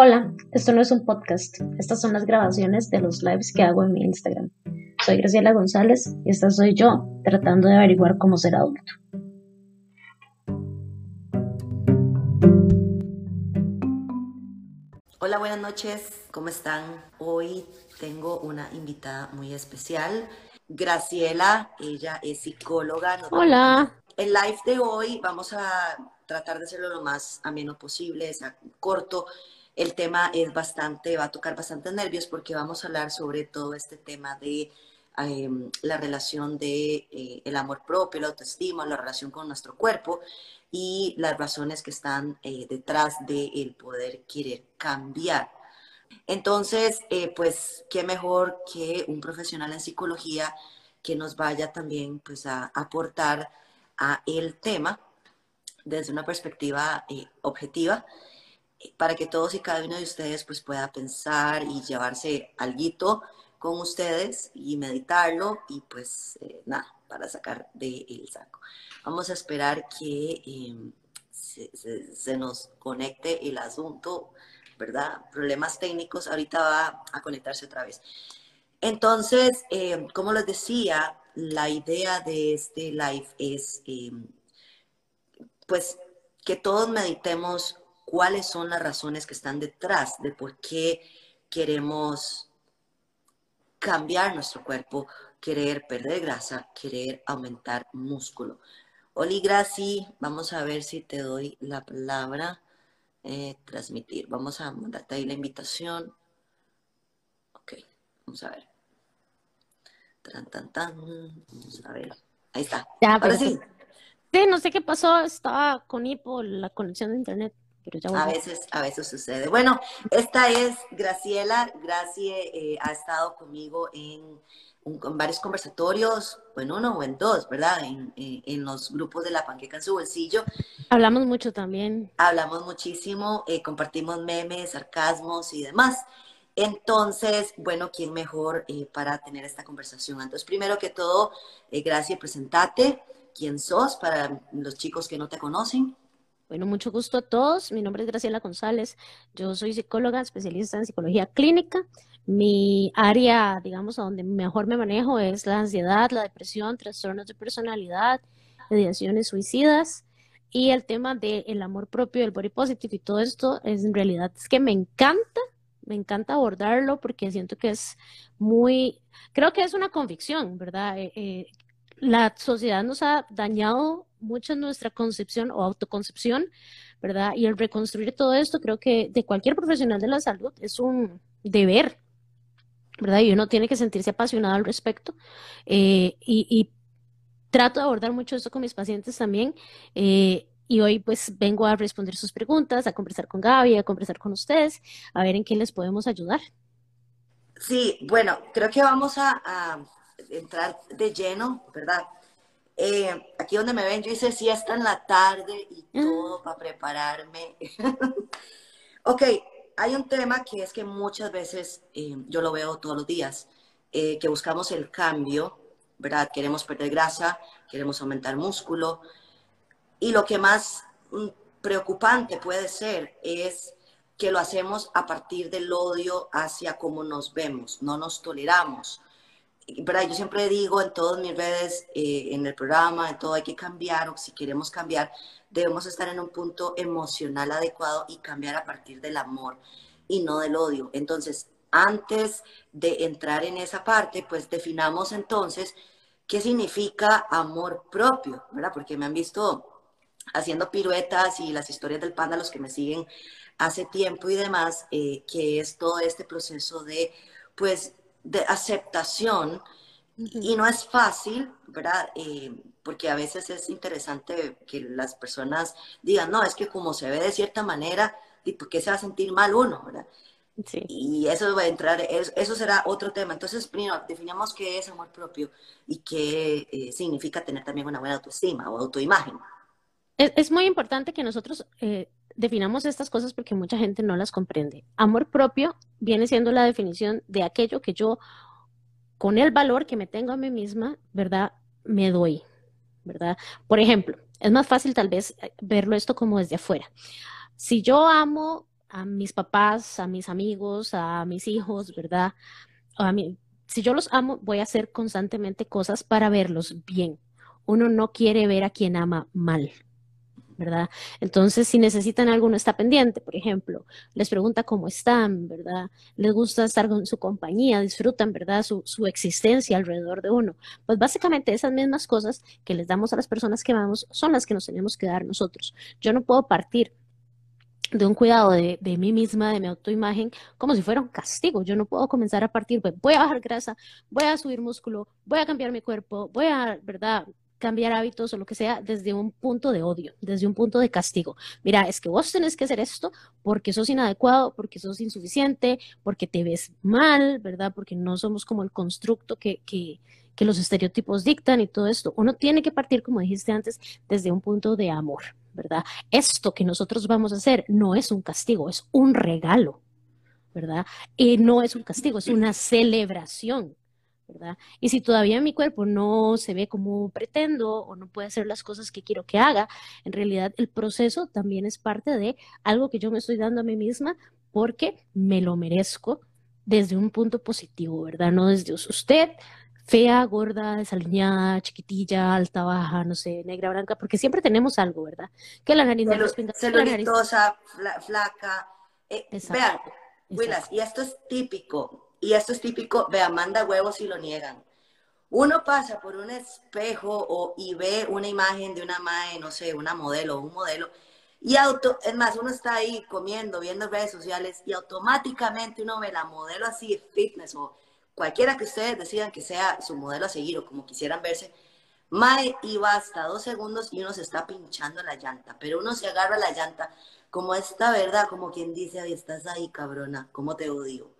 Hola, esto no es un podcast, estas son las grabaciones de los lives que hago en mi Instagram. Soy Graciela González y esta soy yo tratando de averiguar cómo ser adulto. Hola, buenas noches, ¿cómo están? Hoy tengo una invitada muy especial, Graciela, ella es psicóloga. Hola. El live de hoy vamos a tratar de hacerlo lo más ameno posible, sea, corto el tema es bastante, va a tocar bastante nervios porque vamos a hablar sobre todo este tema de em, la relación de eh, el amor propio, la autoestima, la relación con nuestro cuerpo y las razones que están eh, detrás de el poder querer cambiar. Entonces, eh, pues, qué mejor que un profesional en psicología que nos vaya también pues, a aportar a el tema desde una perspectiva objetiva para que todos y cada uno de ustedes pues pueda pensar y llevarse algo con ustedes y meditarlo y pues eh, nada, para sacar del el saco. Vamos a esperar que em, se, nos conecte el asunto, ¿verdad? Problemas técnicos, ahorita va a conectarse otra vez. Entonces, em, como les decía, la idea de este live es em, pues que todos meditemos cuáles son las razones que están detrás de por qué queremos cambiar nuestro cuerpo, querer perder grasa, querer aumentar músculo. Oli Graci, vamos a ver si te doy la palabra. Eh, transmitir. Vamos a mandarte ahí la invitación. Ok, vamos a ver. Tan, tan, tan. Vamos a ver. Ahí está. Ahora sí. Sí, no sé qué pasó. Estaba con hipo la conexión de internet a veces, a veces sucede. Bueno, esta es Graciela. Gracie eh, ha estado conmigo en, varios conversatorios, en uno o en dos, ¿verdad? En, los grupos de la panqueca en su bolsillo. Hablamos mucho también. Hablamos muchísimo, eh, compartimos memes, sarcasmos y demás. Entonces, bueno, ¿quién mejor eh, para tener esta conversación? Entonces, primero que todo, Gracie, presentate. ¿Quién sos para los chicos que no te conocen? Bueno, mucho gusto a todos. Mi nombre es Graciela González. Yo soy psicóloga, especialista en psicología clínica. Mi área, digamos, a donde mejor me manejo es la ansiedad, la depresión, trastornos de personalidad, mediaciones suicidas y el tema del amor propio, el body positive y todo esto es en realidad es que me encanta, me encanta abordarlo porque siento que es muy, creo que es una convicción, ¿verdad? Eh, eh, la sociedad nos ha dañado mucho nuestra concepción o autoconcepción, ¿verdad? Y el reconstruir todo esto, creo que de cualquier profesional de la salud es un deber, ¿verdad? Y uno tiene que sentirse apasionado al respecto. Eh, y, trato de abordar mucho esto con mis pacientes también. Eh, y hoy pues vengo a responder sus preguntas, a conversar con Gaby, a conversar con ustedes, a ver en qué les podemos ayudar. Sí, bueno, creo que vamos a entrar de lleno, ¿verdad? Eh, aquí donde me ven, yo hice siesta en la tarde y ah. todo para prepararme. ok, hay un tema que es que muchas veces, eh, yo lo veo todos los días, eh, que buscamos el cambio, ¿verdad? Queremos perder grasa, queremos aumentar músculo. Y lo que más mm, preocupante puede ser es que lo hacemos a partir del odio hacia cómo nos vemos, no nos toleramos. Yo siempre digo en todas mis redes, eh, en el programa, en todo hay que cambiar, o si queremos cambiar, debemos estar en un punto emocional adecuado y cambiar a partir del amor y no del odio. Entonces, antes de entrar en esa parte, pues definamos entonces qué significa amor propio, ¿verdad? Porque me han visto haciendo piruetas y las historias del panda, los que me siguen hace tiempo y demás, eh, que es todo este proceso de, pues, de aceptación y no es fácil, ¿verdad? Eh, porque a veces es interesante que las personas digan, no, es que como se ve de cierta manera, ¿y por qué se va a sentir mal uno, verdad? Sí. Y eso va a entrar, eso será otro tema. Entonces, primero, definamos qué es amor propio y qué eh, significa tener también una buena autoestima o autoimagen. Es, muy importante que nosotros eh, definamos estas cosas porque mucha gente no las comprende. Amor propio viene siendo la definición de aquello que yo, con el valor que me tengo a mí misma, ¿verdad? Me doy, ¿verdad? Por ejemplo, es más fácil tal vez eh, verlo esto como desde afuera. Si yo amo a mis papás, a mis amigos, a mis hijos, ¿verdad? A mí, si yo los amo, voy a hacer constantemente cosas para verlos bien. Uno no quiere ver a quien ama mal. ¿Verdad? Entonces, si necesitan algo, no está pendiente, por ejemplo, les pregunta cómo están, ¿verdad? Les gusta estar con su compañía, disfrutan, ¿verdad? Su, su existencia alrededor de uno. Pues básicamente esas mismas cosas que les damos a las personas que amamos son las que nos tenemos que dar nosotros. Yo no puedo partir de un cuidado de, de, mí misma, de mi autoimagen, como si fuera un castigo. Yo no puedo comenzar a partir, pues voy a bajar grasa, voy a subir músculo, voy a cambiar mi cuerpo, voy a, ¿verdad? Cambiar hábitos o lo que sea desde un punto de odio, desde un punto de castigo. Mira, es que vos tenés que hacer esto porque sos inadecuado, porque sos insuficiente, porque te ves mal, ¿verdad? Porque no somos como el constructo que, que, que los estereotipos dictan y todo esto. Uno tiene que partir, como dijiste antes, desde un punto de amor, ¿verdad? Esto que nosotros vamos a hacer no es un castigo, es un regalo, ¿verdad? Y no es un castigo, es una celebración. ¿Verdad? Y si todavía mi cuerpo no se ve como pretendo o no puede hacer las cosas que quiero que haga, en realidad el proceso también es parte de algo que yo me estoy dando a mí misma porque me lo merezco desde un punto positivo, ¿verdad? No desde usted, fea, gorda, desaliñada, chiquitilla, alta, baja, no sé, negra, blanca, porque siempre tenemos algo, ¿verdad? Que la nariz Celu celulitosa, flaca. Eh, vean, Willas, y esto es típico y esto es típico, vea, manda huevos y lo niegan. Uno pasa por un espejo o, y ve una imagen de una madre, no sé, una modelo un modelo, y auto, es más, uno está ahí comiendo, viendo redes sociales, y automáticamente uno ve la modelo así fitness o cualquiera que ustedes decidan que sea su modelo a seguir o como quisieran verse, Mae iba hasta dos segundos y uno se está pinchando la llanta, pero uno se agarra la llanta como esta verdad, como quien dice, ay, estás ahí, cabrona, ¿cómo te odio?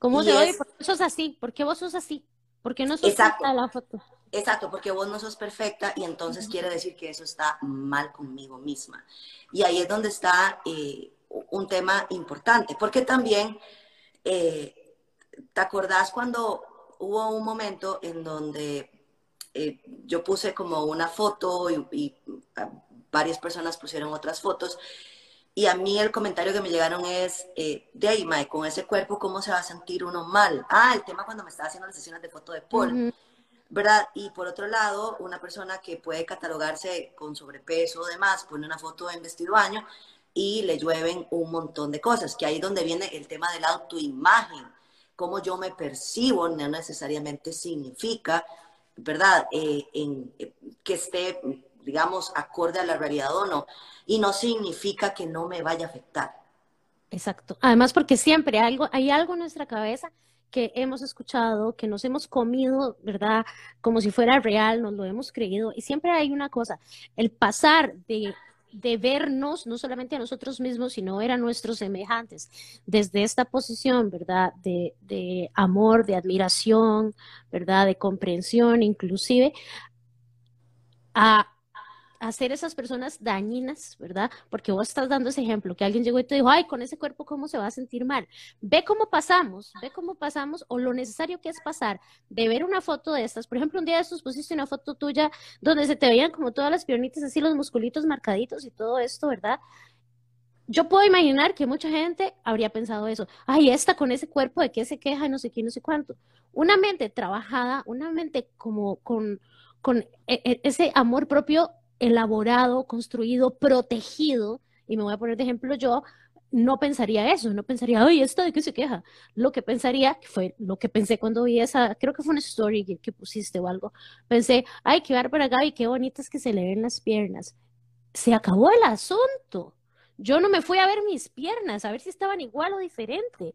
¿Cómo te odio? ¿Por qué sos así? ¿Por qué vos sos así? ¿Por qué no sos Exacto. la foto? Exacto, porque vos no sos perfecta y entonces quiere decir que eso está mal conmigo misma. Y ahí es donde está eh, un tema importante, porque también, eh, ¿te acordás cuando hubo un momento en donde eh, yo puse como una foto y, y varias personas pusieron otras fotos y a mí el comentario que me llegaron es, eh, de ahí, Mae, con ese cuerpo, ¿cómo se va a sentir uno mal? Ah, el tema cuando me estaba haciendo las sesiones de foto de Paul, ¿verdad? Y por otro lado, una persona que puede catalogarse con sobrepeso o demás, pone una foto en vestido baño y le llueven un montón de cosas, que ahí es donde viene el tema de la autoimagen. Cómo yo me percibo no necesariamente significa, ¿verdad? Eh, en, eh, que esté digamos, acorde a la realidad o no, y no significa que no me vaya a afectar. Exacto. Además, porque siempre hay algo, hay algo en nuestra cabeza que hemos escuchado, que nos hemos comido, ¿verdad? Como si fuera real, nos lo hemos creído. Y siempre hay una cosa, el pasar de, de vernos, no solamente a nosotros mismos, sino ver a nuestros semejantes, desde esta posición, ¿verdad? De, de amor, de admiración, ¿verdad? De comprensión, inclusive, a hacer esas personas dañinas, ¿verdad? Porque vos estás dando ese ejemplo, que alguien llegó y te dijo, ay, con ese cuerpo, ¿cómo se va a sentir mal? Ve cómo pasamos, ve cómo pasamos o lo necesario que es pasar de ver una foto de estas. Por ejemplo, un día de estos pusiste una foto tuya donde se te veían como todas las piernitas, así los musculitos marcaditos y todo esto, ¿verdad? Yo puedo imaginar que mucha gente habría pensado eso. Ay, esta con ese cuerpo, ¿de qué se queja? No sé qué, no sé cuánto. Una mente trabajada, una mente como con, con e, e, ese amor propio elaborado, construido, protegido, y me voy a poner de ejemplo yo, no pensaría eso, no pensaría, ay, ¿esto de qué se queja? Lo que pensaría, que fue lo que pensé cuando vi esa, creo que fue una story que, pusiste o algo, pensé, ay, qué bárbara Gaby, qué bonitas que se le ven las piernas. Se acabó el asunto. Yo no me fui a ver mis piernas, a ver si estaban igual o diferente.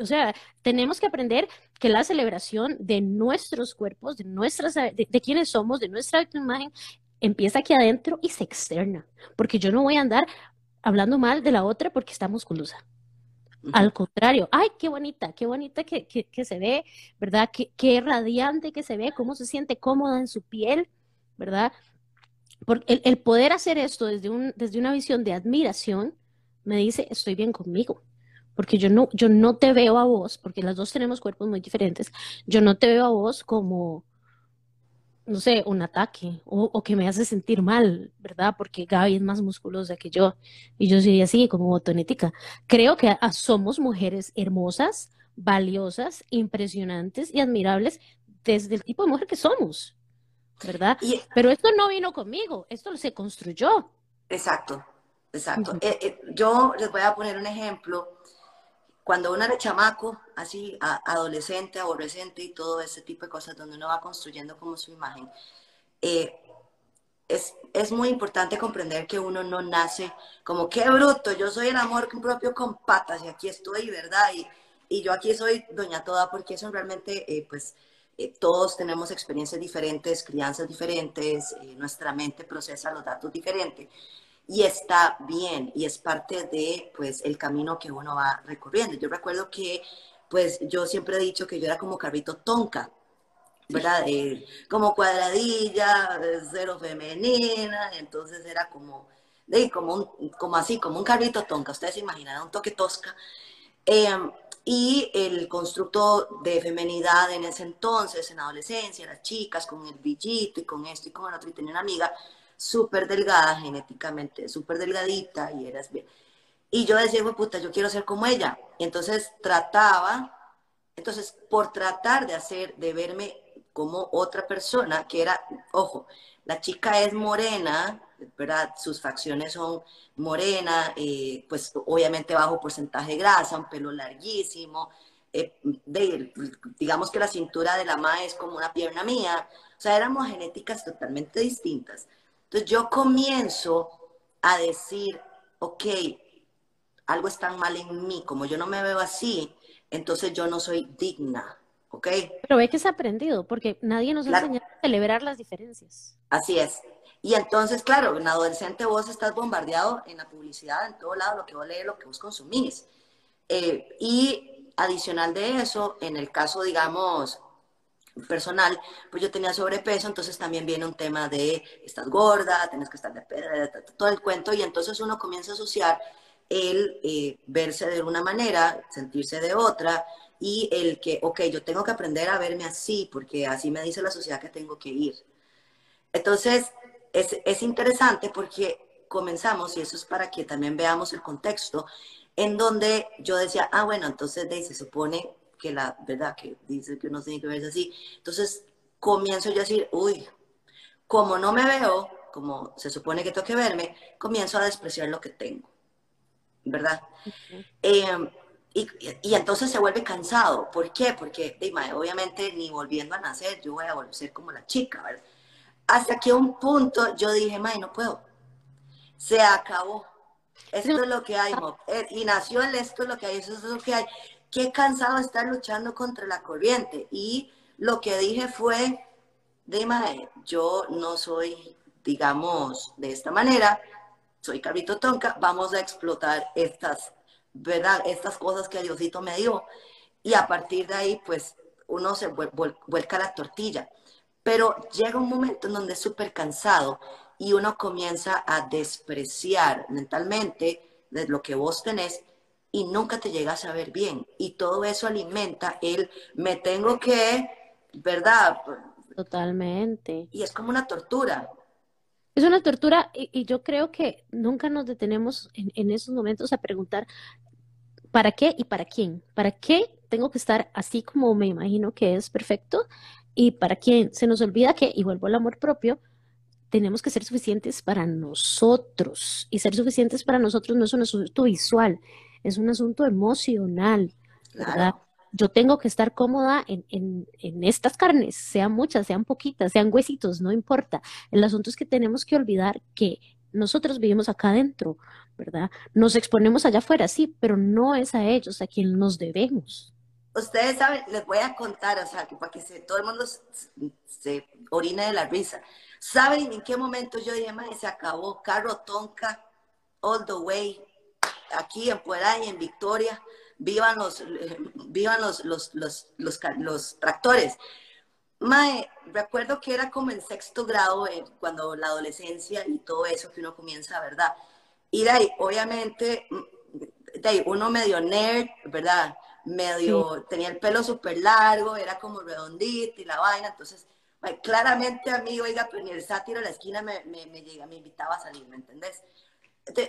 O sea, tenemos que aprender que la celebración de nuestros cuerpos, de nuestras, de, de quienes somos, de nuestra imagen, empieza aquí adentro y se externa, porque yo no voy a andar hablando mal de la otra porque está musculosa. Al contrario, ay, qué bonita, qué bonita que, que, se ve, ¿verdad? Qué, qué, radiante que se ve, cómo se siente cómoda en su piel, ¿verdad? Porque el, el, poder hacer esto desde, un, desde una visión de admiración me dice, estoy bien conmigo, porque yo no, yo no te veo a vos, porque las dos tenemos cuerpos muy diferentes, yo no te veo a vos como, no sé, un ataque o, que me hace sentir mal, ¿verdad? Porque Gaby es más musculosa que yo y yo soy así como botonética. Creo que somos mujeres hermosas, valiosas, impresionantes y admirables desde el tipo de mujer que somos, ¿verdad? Pero esto no vino conmigo, esto se construyó. Exacto, exacto. Eh, eh, yo les voy a poner un ejemplo. Cuando uno era chamaco, así, adolescente, adolescente y todo ese tipo de cosas, donde uno va construyendo como su imagen, eh, es, es, muy importante comprender que uno no nace como, qué bruto, yo soy el amor propio con patas y aquí estoy, ¿verdad? Y, y yo aquí soy doña toda, porque eso realmente, pues, eh, todos tenemos experiencias diferentes, crianzas diferentes, eh, nuestra mente procesa los datos diferentes y está bien y es parte de pues el camino que uno va recorriendo. Yo recuerdo que pues yo siempre he dicho que yo era como carrito tonca, ¿verdad? Eh, como cuadradilla, cero femenina, entonces era como, de, como, como así, como un carrito tonca, ustedes se imaginan, un toque tosca. Em, y el constructo de femenidad en ese entonces, en adolescencia, las chicas con el brillito y con esto y con el otro, y tenía una amiga súper delgada genéticamente, súper delgadita y eras bien. Y yo decía, puta, yo quiero ser como ella. Entonces trataba, entonces por tratar de hacer, de verme como otra persona, que era, ojo, la chica es morena, ¿verdad? Sus facciones son morena, eh, pues obviamente bajo porcentaje de grasa, un pelo larguísimo, eh, digamos que la cintura de la ma es como una pierna mía, o sea, éramos genéticas totalmente distintas. Entonces yo comienzo a decir, ok, algo está mal en mí, como yo no me veo así, entonces yo no soy digna, ¿ok? Pero ve que es aprendido, porque nadie nos ha enseñado a celebrar las diferencias. Así es. Y entonces, claro, en adolescente vos estás bombardeado en la publicidad, en todo lado, lo que vos lees, lo que vos consumís. Eh, y adicional de eso, en el caso, digamos, personal, pues yo tenía sobrepeso, entonces también viene un tema de estás gorda, tienes que estar de todo el cuento, y entonces uno comienza a asociar el eh, verse de una manera, sentirse de otra, y el que, ok, yo tengo que aprender a verme así, porque así me dice la sociedad que tengo que ir. Entonces, es, interesante porque comenzamos, y eso es para que también veamos el contexto, en donde yo decía, ah, bueno, entonces de, se supone que la verdad que dice que uno tiene que verse así. Entonces comienzo yo a decir, uy, como no me veo, como se supone que tengo que verme, comienzo a despreciar lo que tengo, ¿verdad? Em, y, y, entonces se vuelve cansado. ¿Por qué? Porque obviamente ni volviendo a nacer yo voy a volver a ser como la chica, ¿verdad? hasta que un punto yo dije, may, no puedo. Se acabó. Esto es lo que hay, eh, Y nació el esto es lo que hay, eso es lo que hay. Qué cansado estar luchando contra la corriente. Y lo que dije fue, de yo no soy, digamos, de esta manera, soy Carrito Tonka, vamos a explotar estas, ¿verdad? Estas cosas que Diosito me dio. Y a partir de ahí, pues, uno se vuelca la tortilla. Pero llega un momento en donde es súper cansado y uno comienza a despreciar mentalmente de lo que vos tenés y nunca te llegas a ver bien. Y todo eso alimenta el me tengo que, ¿verdad? Totalmente. Y es como una tortura. Es una tortura y, yo creo que nunca nos detenemos en, en, esos momentos a preguntar ¿para qué y para quién? ¿Para qué tengo que estar así como me imagino que es perfecto? Y para quien se nos olvida que, y vuelvo al amor propio, tenemos que ser suficientes para nosotros. Y ser suficientes para nosotros no es un asunto visual, es un asunto emocional, ¿verdad? Yo tengo que estar cómoda en, en, en, estas carnes, sean muchas, sean poquitas, sean huesitos, no importa. El asunto es que tenemos que olvidar que nosotros vivimos acá adentro, ¿verdad? Nos exponemos allá afuera, sí, pero no es a ellos a quien nos debemos ustedes saben, les voy a contar, o sea, que para que todo el mundo se, orine de la risa. ¿Saben en qué momento yo dije, se acabó Carro Tonka, all the way, aquí en Puebla y en Victoria, vivan los, vivan los, los, los, los, tractores. Mae, recuerdo que era como en sexto grado, eh, cuando la adolescencia y todo eso que uno comienza, ¿verdad? Y de ahí, obviamente, mm, de ahí, uno medio nerd, ¿verdad? medio, tenía el pelo súper largo, era como redondito y la vaina, entonces, claramente a mí, oiga, pero ni el sátiro de la esquina me, me, me, llega, me invitaba a salir, ¿me entendés?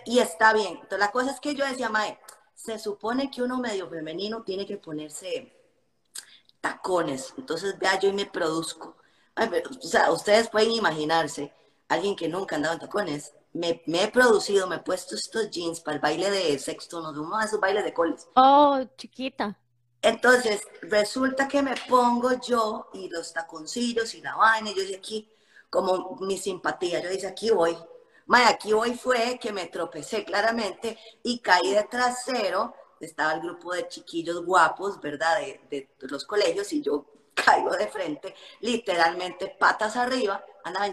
Y está bien. Entonces, la cosa es que yo decía, Mae, se supone que uno medio femenino tiene que ponerse tacones. Entonces, vea, yo y me produzco. o sea, ustedes pueden imaginarse, alguien que nunca andaba en tacones, me, me, he producido, me he puesto estos jeans para el baile de sexto, no, uno de esos bailes de coles. Oh, chiquita. Entonces, resulta que me pongo yo y los taconcillos y la vaina, y yo dije aquí, como mi simpatía, yo dije aquí voy. May, aquí hoy fue que me tropecé claramente y caí de trasero. Estaba el grupo de chiquillos guapos, ¿verdad? De, los colegios y yo caigo de frente, literalmente patas arriba, andaba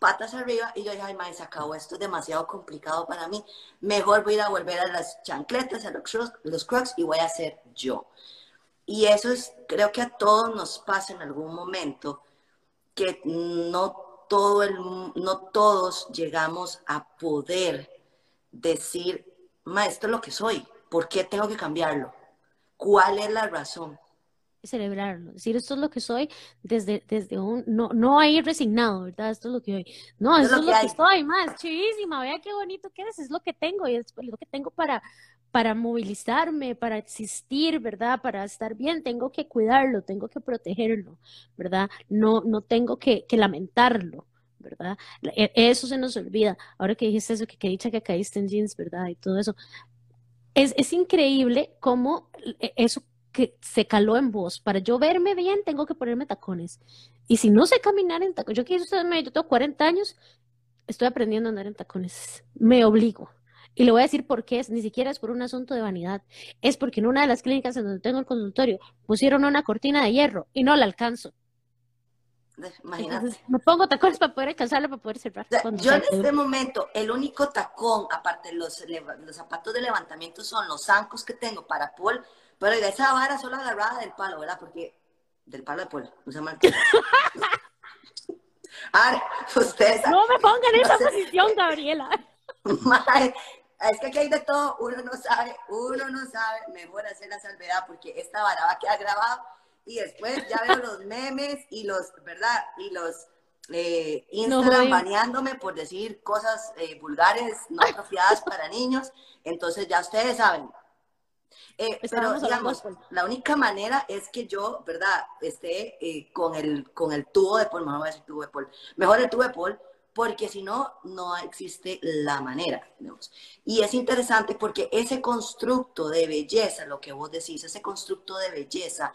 patas arriba y yo dije, ay, madre, se acabó, esto es demasiado complicado para mí, mejor voy a volver a las chancletas, a los, los crocs y voy a ser yo. Y eso es, creo que a todos nos pasa en algún momento que no, todo el, no todos llegamos a poder decir, maestro, lo que soy, ¿por qué tengo que cambiarlo? ¿Cuál es la razón? celebrarlo, decir esto es lo que soy desde, desde un, no, no ahí resignado, ¿verdad? Esto es lo que soy. No, esto es lo, que, soy, más chivísima, vea qué bonito que es, es lo que tengo y es lo que tengo para, para movilizarme, para existir, ¿verdad? Para estar bien, tengo que cuidarlo, tengo que protegerlo, ¿verdad? No, no tengo que, lamentarlo, ¿verdad? E, eso se nos olvida. Ahora que dijiste eso, que, que dicha que caíste en jeans, ¿verdad? Y todo eso. Es, es increíble cómo e, eso que se caló en vos. Para yo verme bien, tengo que ponerme tacones. Y si no sé caminar en tacones, yo que yo tengo 40 años, estoy aprendiendo a andar en tacones. Me obligo. Y le voy a decir por qué es, ni siquiera es por un asunto de vanidad, es porque en una de las clínicas en donde tengo el consultorio pusieron una cortina de hierro y no la alcanzo. Imagínate. me pongo tacones para poder alcanzarla, para poder cerrar. yo en este momento, el único tacón, aparte de los, los zapatos de levantamiento, son los zancos que tengo para Paul, pero esa vara solo agarrada del palo, ¿verdad? Porque del palo de Paul, no se mal. Ahora, ustedes. No me pongan en esa posición, Gabriela. Es que aquí hay de todo, uno no sabe, uno no sabe, mejor hacer la salvedad porque esta vara va a quedar grabada. Y después ya veo los memes y los, ¿verdad? Y los eh, Instagram baneándome por decir cosas eh, vulgares, no apropiadas para niños, entonces ya ustedes saben. Eh, pero digamos, la única manera es que yo, ¿verdad? Esté eh, con, el, con el tubo de pol, mejor decir tubo de pol, mejor el tubo de pol, porque si no, no existe la manera. Y es interesante porque ese constructo de belleza, lo que vos decís, ese constructo de belleza,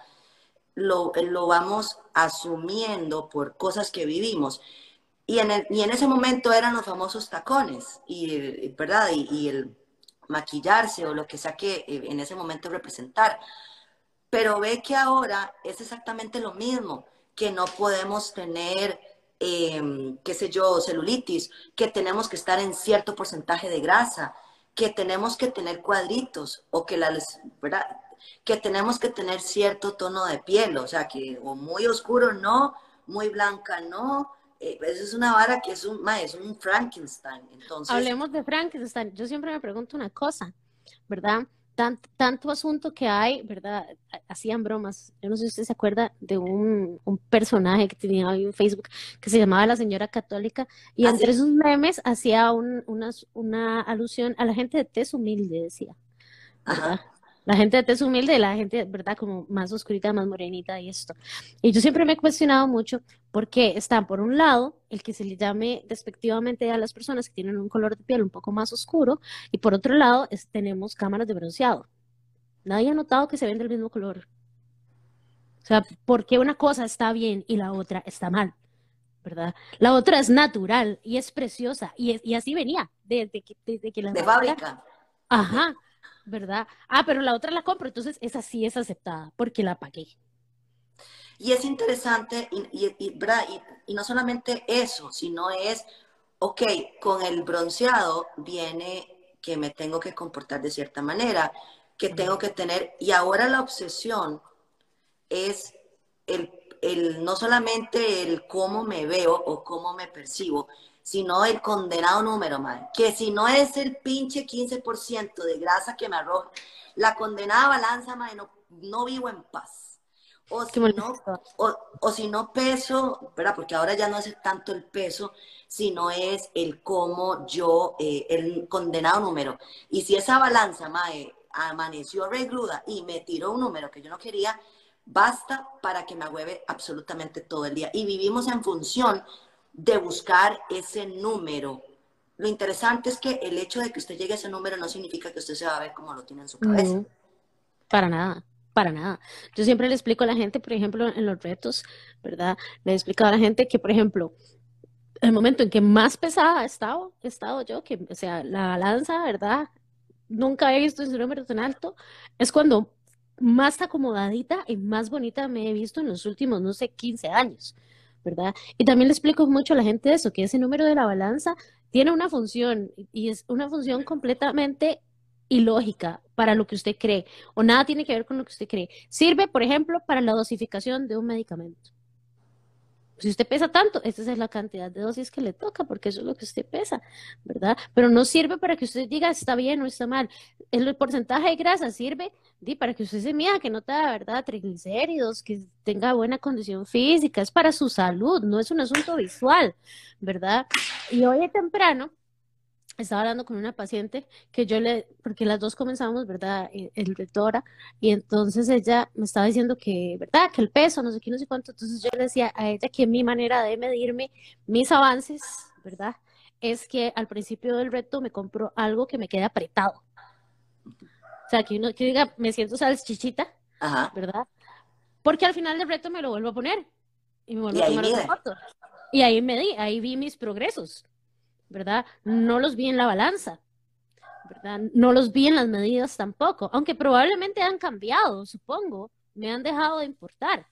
lo, lo vamos asumiendo por cosas que vivimos. Y en, el, y en ese momento eran los famosos tacones, y, ¿verdad? Y, y el maquillarse o lo que sea que eh, en ese momento representar. Pero ve que ahora es exactamente lo mismo, que no podemos tener eh, qué sé yo, celulitis, que tenemos que estar en cierto porcentaje de grasa, que tenemos que tener cuadritos o que la, ¿verdad? que tenemos que tener cierto tono de piel, o sea, que o muy oscuro no, muy blanca no, eh, eso es una vara que es un, es un Frankenstein. Entonces... Hablemos de Frankenstein. Yo siempre me pregunto una cosa, ¿verdad? Tanto asunto que hay, ¿verdad? Hacían bromas. Yo no sé si usted se acuerda de un, personaje que tenía en Facebook que se llamaba La Señora Católica y entre sus memes hacía una, una alusión a la gente de tez humilde, decía. La gente de tez humilde, la gente, ¿verdad? Como más oscurita, más morenita y esto. Y yo siempre me he cuestionado mucho por qué están, por un lado, el que se le llame despectivamente a las personas que tienen un color de piel un poco más oscuro, y por otro lado, tenemos cámaras de bronceado. Nadie ha notado que se ven del mismo color. O sea, ¿por qué una cosa está bien y la otra está mal? ¿verdad? La otra es natural y es preciosa y, y así venía desde que, desde que la... De fábrica. Ajá, ¿verdad? Ah, pero la otra la compro, entonces esa sí es aceptada porque la pagué. Y es interesante, y, y, y, no solamente eso, sino es, ok, con el bronceado viene que me tengo que comportar de cierta manera, que tengo que tener, y ahora la obsesión es el, el, no solamente el cómo me veo o cómo me percibo, sino el condenado número, madre. Que si no es el pinche 15% de grasa que me arroja, la condenada balanza, madre, no, no vivo en paz. O si, no, o, si no peso, ¿verdad? Porque ahora ya no es tanto el peso, sino es el cómo yo, eh, el condenado número. Y si esa balanza, mae, amaneció regruda y me tiró un número que yo no quería, basta para que me agüeve absolutamente todo el día. Y vivimos en función de buscar ese número. Lo interesante es que el hecho de que usted llegue a ese número no significa que usted se va a ver como lo tiene en su cabeza. para nada para nada. Yo siempre le explico a la gente, por ejemplo, en los retos, ¿verdad? Le he explicado a la gente que, por ejemplo, el momento en que más pesada he estado, he estado yo, que, o sea, la balanza, ¿verdad? Nunca he visto ese número tan alto, es cuando más acomodadita y más bonita me he visto en los últimos, no sé, 15 años, ¿verdad? Y también le explico mucho a la gente eso, que ese número de la balanza tiene una función y es una función completamente ilógica para lo que usted cree o nada tiene que ver con lo que usted cree. Sirve, por ejemplo, para la dosificación de un medicamento. Si usted pesa tanto, esta es la cantidad de dosis que le toca, porque eso es lo que usted pesa, ¿verdad? Pero no sirve para que usted diga está bien o está mal. El porcentaje de grasa sirve para que usted se mida, que no tenga, ¿verdad? Triglicéridos, que tenga buena condición física, es para su salud, no es un asunto visual, ¿verdad? Y hoy temprano estaba hablando con una paciente que yo le, porque las dos comenzamos, ¿verdad? Eh, el doctora, y entonces ella me estaba diciendo que, ¿verdad? Que el peso, no sé qué, no sé cuánto. Entonces yo le decía a ella que mi manera de medirme mis avances, ¿verdad? Es que al principio del reto me compro algo que me quede apretado. O sea, que uno que diga, me siento salchichita, Ajá. ¿verdad? Porque al final del reto me lo vuelvo a poner y me vuelvo a tomar otra foto. Y ahí me di, ahí vi mis progresos. ¿Verdad? No los vi en la balanza, ¿verdad? No los vi en las medidas tampoco, aunque probablemente han cambiado, supongo, me han dejado de importar,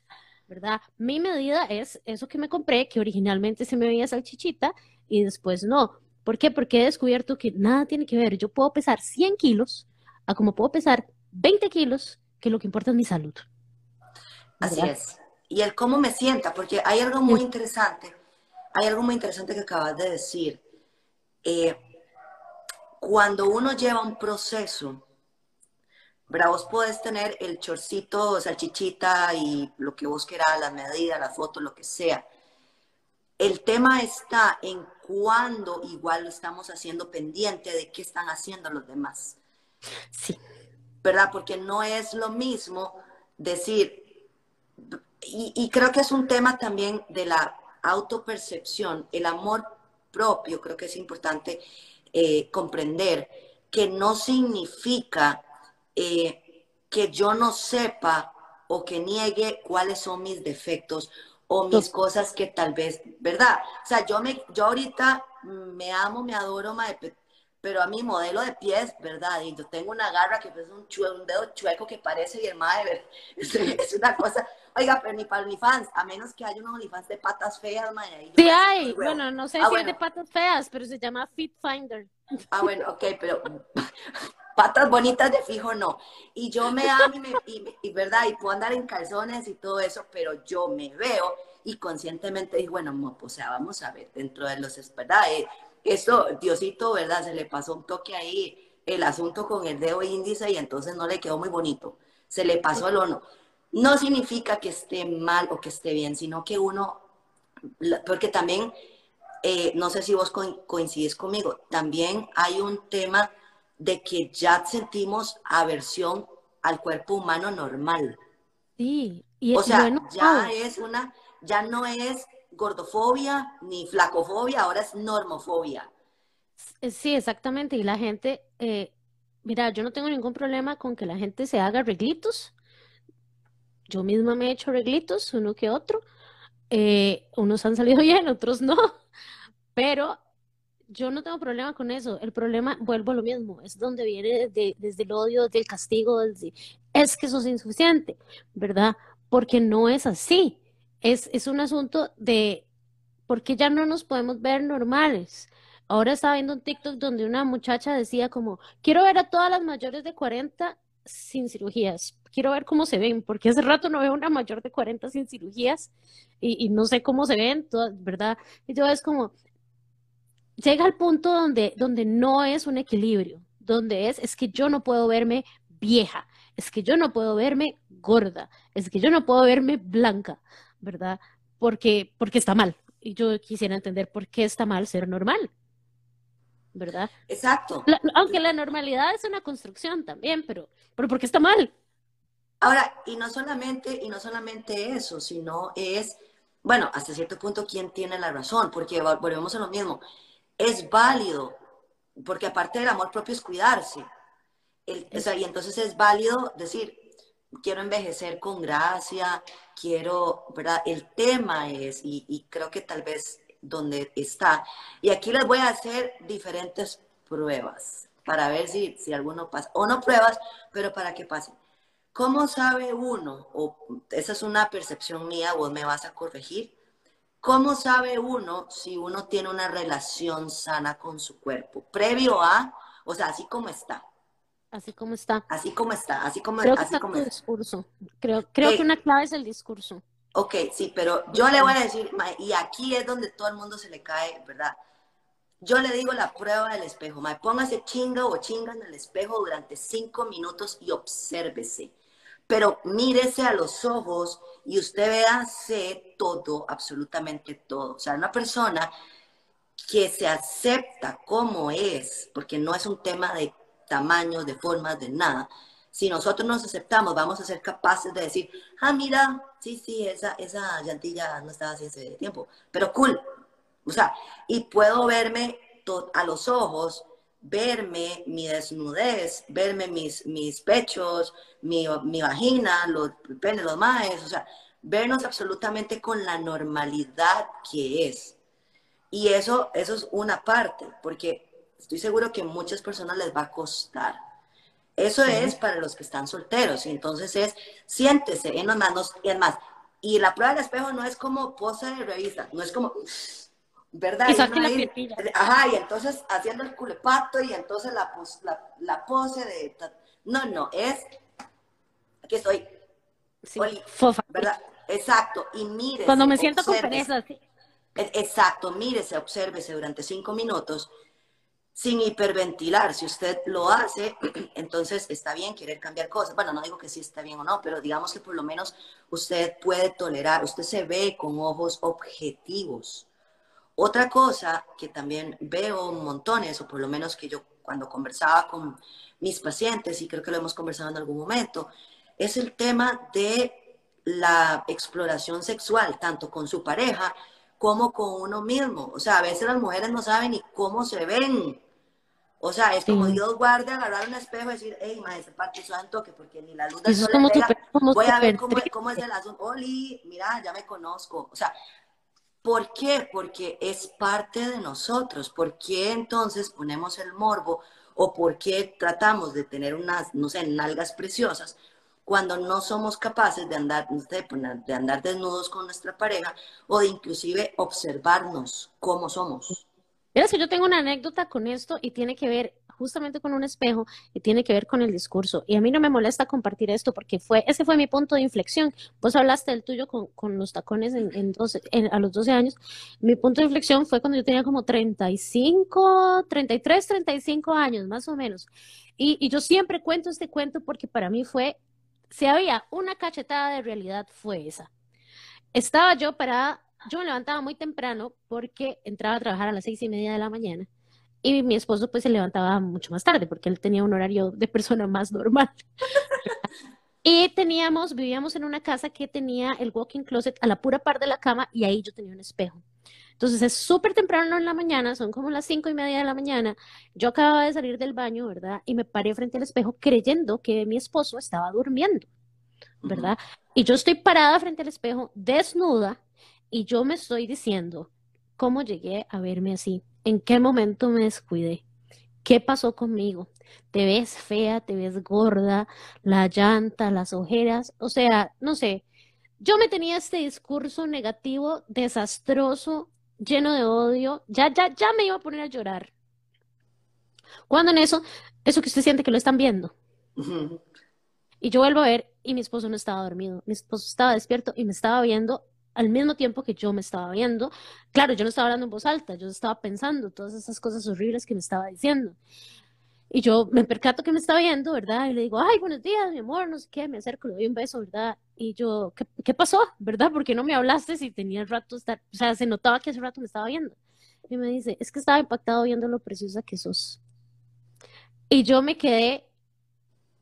¿verdad? Mi medida es eso que me compré, que originalmente se me veía salchichita y después no. ¿Por qué? Porque he descubierto que nada tiene que ver. Yo puedo pesar 100 kilos a como puedo pesar 20 kilos, que lo que importa es mi salud. Así es. Y el cómo me sienta, porque hay algo muy interesante, hay algo muy interesante que acabas de decir. Eh, cuando uno lleva un proceso, ¿verdad? Vos podés tener el chorcito, salchichita y lo que vos quieras, las medidas, las fotos, lo que sea. El tema está en cuando igual lo estamos haciendo pendiente de qué están haciendo los demás. Sí. ¿Verdad? Porque no es lo mismo decir, y, y creo que es un tema también de la autopercepción, el amor propio, creo que es importante eh, comprender que no significa eh, que yo no sepa o que niegue cuáles son mis defectos o mis cosas que tal vez, ¿verdad? O sea, yo, me, yo ahorita me amo, me adoro, pero a mi modelo de pies, ¿verdad? Y yo tengo una garra que es un, un dedo chueco que parece y el madre, es una cosa, Oiga, pero ni para OnlyFans, a menos que haya unos OnlyFans de patas feas, madre. Sí hay, bueno, no sé ah, si es de patas feas, pero se llama Fit Finder. Ah, bueno, ok, pero patas bonitas de fijo no. Y yo me amo y, y, verdad, y puedo andar en calzones y todo eso, pero yo me veo y conscientemente digo, bueno, pues, o sea, vamos a ver, dentro de los, ¿verdad? Eh, eso, Diosito, ¿verdad? Se le pasó un toque ahí, el asunto con el dedo índice y entonces no le quedó muy bonito. Se le pasó el horno no significa que esté mal o que esté bien, sino que uno, porque también, eh, no sé si vos coincides conmigo, también hay un tema de que ya sentimos aversión al cuerpo humano normal. Sí, y o sea, ya es una, ya no es gordofobia ni flacofobia, ahora es normofobia. Sí, exactamente. Y la gente, eh, mira, yo no tengo ningún problema con que la gente se haga reglitos yo misma me he hecho reglitos, uno que otro. Eh, unos han salido bien, otros no. Pero yo no tengo problema con eso. El problema, vuelvo a lo mismo, es donde viene desde el odio, desde el castigo, desde, es que eso es insuficiente, ¿verdad? Porque no es así. Es, es un asunto de, porque ya no nos podemos ver normales? Ahora estaba viendo un TikTok donde una muchacha decía como, quiero ver a todas las mayores de 40 sin cirugías. Quiero ver cómo se ven, porque hace rato no veo una mayor de 40 sin cirugías y, no sé cómo se ven, todas, ¿verdad? Y yo es como, llega al punto donde, donde no es un equilibrio, donde es, es que yo no puedo verme vieja, es que yo no puedo verme gorda, es que yo no puedo verme blanca, ¿verdad? Porque, porque está mal. Y yo quisiera entender por qué está mal ser normal, ¿verdad? Exacto. aunque la normalidad es una construcción también, pero, pero ¿por qué está mal? Ahora, y no solamente, y no solamente eso, sino es, bueno, hasta cierto punto, ¿quién tiene la razón? Porque volvemos a lo mismo. Es válido, porque aparte del amor propio es cuidarse. o sea, y entonces es válido decir, quiero envejecer con gracia, quiero, ¿verdad? El tema es, y, y creo que tal vez donde está. Y aquí les voy a hacer diferentes pruebas para ver si, si alguno pasa. O no pruebas, pero para que pase. ¿Cómo sabe uno, o esa es una percepción mía, vos me vas a corregir, cómo sabe uno si uno tiene una relación sana con su cuerpo? Previo a, o sea, así como está. Así como está. Así como está, así como, creo así como discurso. Creo, creo que una clave es el discurso. Ok, sí, pero yo le voy a decir, y aquí es donde todo el mundo se le cae, ¿verdad? Yo le digo la prueba del espejo, ma, póngase chinga o chinga en el espejo durante cinco minutos y obsérvese. Pero mírese a los ojos y usted véase todo, absolutamente todo. O sea, una persona que se acepta como es, porque no es un tema de tamaños, de formas, de nada, si nosotros nos aceptamos, vamos a ser capaces de decir, ah, mira, sí, sí, esa, esa llantilla no estaba así hace tiempo, pero cool. O sea, y puedo verme a los ojos, verme mi desnudez, verme mis, mis pechos, mi, mi vagina, los penes, los maes, o sea, vernos absolutamente con la normalidad que es. Y eso, eso es una parte, porque estoy seguro que a muchas personas les va a costar eso es para los que están solteros. Y entonces es, siéntese en las manos y más. Y la prueba del espejo no es como pose de revista, no es como, ¿verdad? Y ajá, y entonces haciendo el culepato y entonces la, la, pose de... No, no, es, aquí estoy. Sí, fofa. ¿Verdad? Exacto, y mire. Cuando me siento con pereza, sí. E, exacto, mírese, obsérvese durante cinco minutos sin hiperventilar. Si usted lo hace, entonces está bien querer cambiar cosas. Bueno, no digo que sí está bien o no, pero digamos que por lo menos usted puede tolerar, usted se ve con ojos objetivos. Otra cosa que también veo montones, o por lo menos que yo cuando conversaba con mis pacientes, y creo que lo hemos conversado en algún momento, es el tema de la exploración sexual, tanto con su pareja como con uno mismo. O sea, a veces las mujeres no saben ni cómo se ven. O sea, es como Dios guarde, agarrar un espejo y decir, hey, ma, ese parte suave toque, porque ni la luz del sol le pega. Voy a ver cómo, cómo, es el asunto. Oli, mira, ya me conozco. O sea, ¿por qué? Porque es parte de nosotros. ¿Por qué entonces ponemos el morbo? ¿O por qué tratamos de tener unas, no sé, nalgas preciosas? cuando no somos capaces de andar, de andar desnudos con nuestra pareja o de inclusive observarnos cómo somos. Mira, yo tengo una anécdota con esto y tiene que ver justamente con un espejo y tiene que ver con el discurso. Y a mí no me molesta compartir esto porque fue, ese fue mi punto de inflexión. Vos hablaste del tuyo con, con los tacones en, a los 12 años. Mi punto de inflexión fue cuando yo tenía como 35, 33, 35 años, más o menos. Y, y yo siempre cuento este cuento porque para mí fue si había una cachetada de realidad fue esa. Estaba yo para, yo me levantaba muy temprano porque entraba a trabajar a las seis y media de la mañana y mi esposo pues se levantaba mucho más tarde porque él tenía un horario de persona más normal. y teníamos, vivíamos en una casa que tenía el walking closet a la pura par de la cama y ahí yo tenía un espejo. Entonces es súper temprano en la mañana, son como las cinco y media de la mañana. Yo acababa de salir del baño, ¿verdad? Y me paré frente al espejo creyendo que mi esposo estaba durmiendo, ¿verdad? Y yo estoy parada frente al espejo, desnuda, y yo me estoy diciendo, ¿cómo llegué a verme así? ¿En qué momento me descuidé? ¿Qué pasó conmigo? Te ves fea, te ves gorda, la llanta, las ojeras, o sea, no sé. Yo me tenía este discurso negativo, desastroso, lleno de odio, ya, ya, ya me iba a poner a llorar. Cuando en eso, eso que usted siente que lo están viendo. Y yo vuelvo a ver y mi esposo no estaba dormido, mi esposo estaba despierto y me estaba viendo al mismo tiempo que yo me estaba viendo. Claro, yo no estaba hablando en voz alta, yo estaba pensando todas esas cosas horribles que me estaba diciendo. Y yo me percato que me está viendo, ¿verdad? Y le digo, ay, buenos días, mi amor, no sé qué, me acerco, le doy un beso, ¿verdad? Y yo, ¿qué, pasó? ¿Verdad? ¿Por qué no me hablaste si tenía el rato estar, o sea, se notaba que hace rato me estaba viendo? Y me dice, es que estaba impactado viendo lo preciosa que sos. Y yo me quedé,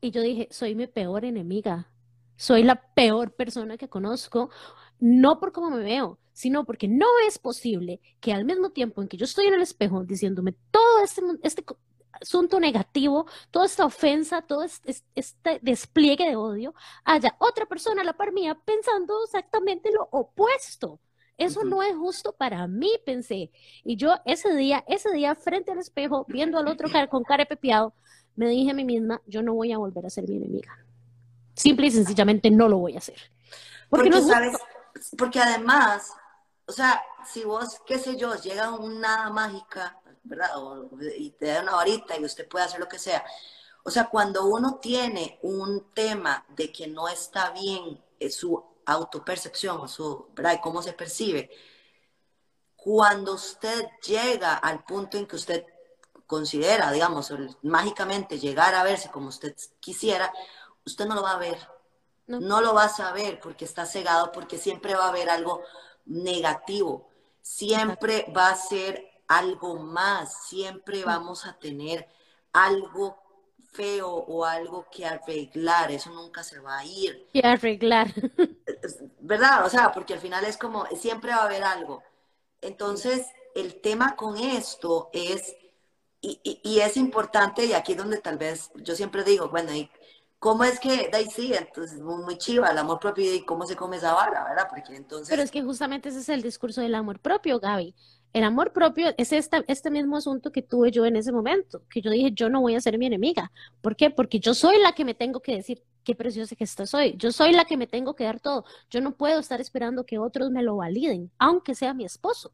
y yo dije, soy mi peor enemiga, soy la peor persona que conozco, no por cómo me veo, sino porque no es posible que al mismo tiempo en que yo estoy en el espejo diciéndome todo este, este asunto negativo, toda esta ofensa, todo este, este, despliegue de odio, haya otra persona a la par mía pensando exactamente lo opuesto. Eso no es justo para mí, pensé. Y yo ese día, ese día, frente al espejo, viendo al otro con cara pepiado, me dije a mí misma, yo no voy a volver a ser mi enemiga. Simple y sencillamente no lo voy a hacer. Porque, no sabes, porque además, o sea, si vos, qué sé yo, llega una mágica ¿verdad? y te da una varita y usted puede hacer lo que sea. O sea, cuando uno tiene un tema de que no está bien es su autopercepción, su, ¿verdad? Y cómo se percibe, cuando usted llega al punto en que usted considera, digamos, mágicamente llegar a verse como usted quisiera, usted no lo va a ver. No. no lo va a saber porque está cegado, porque siempre va a haber algo negativo. Siempre va a ser algo más, siempre vamos a tener algo feo o algo que arreglar, eso nunca se va a ir. Y arreglar. ¿Verdad? O sea, porque al final es como, siempre va a haber algo. Entonces, el tema con esto es, y, y, es importante, y aquí es donde tal vez yo siempre digo, bueno, ¿y ¿cómo es que, de ahí sí, entonces muy chiva, el amor propio y cómo se come esa vara, ¿verdad? Porque entonces... Pero es que justamente ese es el discurso del amor propio, Gaby. El amor propio es esta, este mismo asunto que tuve yo en ese momento, que yo dije, yo no voy a ser mi enemiga. ¿Por qué? Porque yo soy la que me tengo que decir qué preciosa que esta soy. Yo soy la que me tengo que dar todo. Yo no puedo estar esperando que otros me lo validen, aunque sea mi esposo,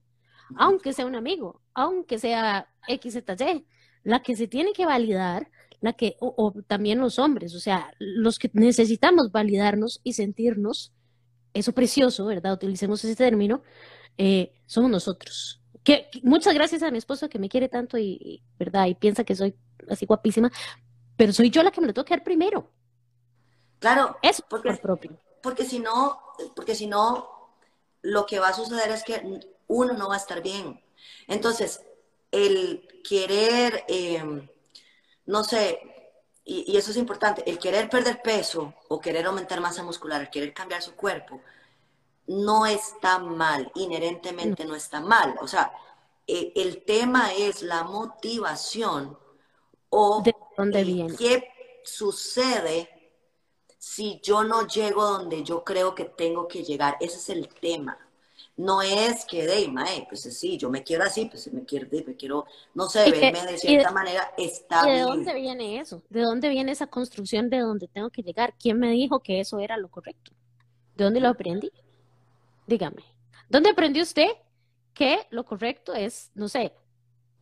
aunque sea un amigo, aunque sea XZY. La que se tiene que validar, la que, o, o también los hombres, o sea, los que necesitamos validarnos y sentirnos, eso precioso, ¿verdad? Utilicemos ese término, eh, somos nosotros muchas gracias a mi esposo que me quiere tanto y, verdad y piensa que soy así guapísima, pero soy yo la que me lo tengo que dar primero. Claro, es porque propio. Porque si no, porque si no, lo que va a suceder es que uno no va a estar bien. Entonces, el querer, em, no sé, y, y, eso es importante, el querer perder peso o querer aumentar masa muscular, el querer cambiar su cuerpo, no está mal, inherentemente no está mal. O sea, eh, el tema es la motivación o ¿De dónde viene? qué sucede si yo no llego donde yo creo que tengo que llegar. Ese es el tema. No es que, de, mae, pues sí, yo me quiero así, pues me quiero, me quiero, no sé, verme de cierta manera, está ¿De dónde viene eso? ¿De dónde viene esa construcción de dónde tengo que llegar? ¿Quién me dijo que eso era lo correcto? ¿De dónde lo aprendí? dígame, ¿dónde aprendió usted que lo correcto es, no sé,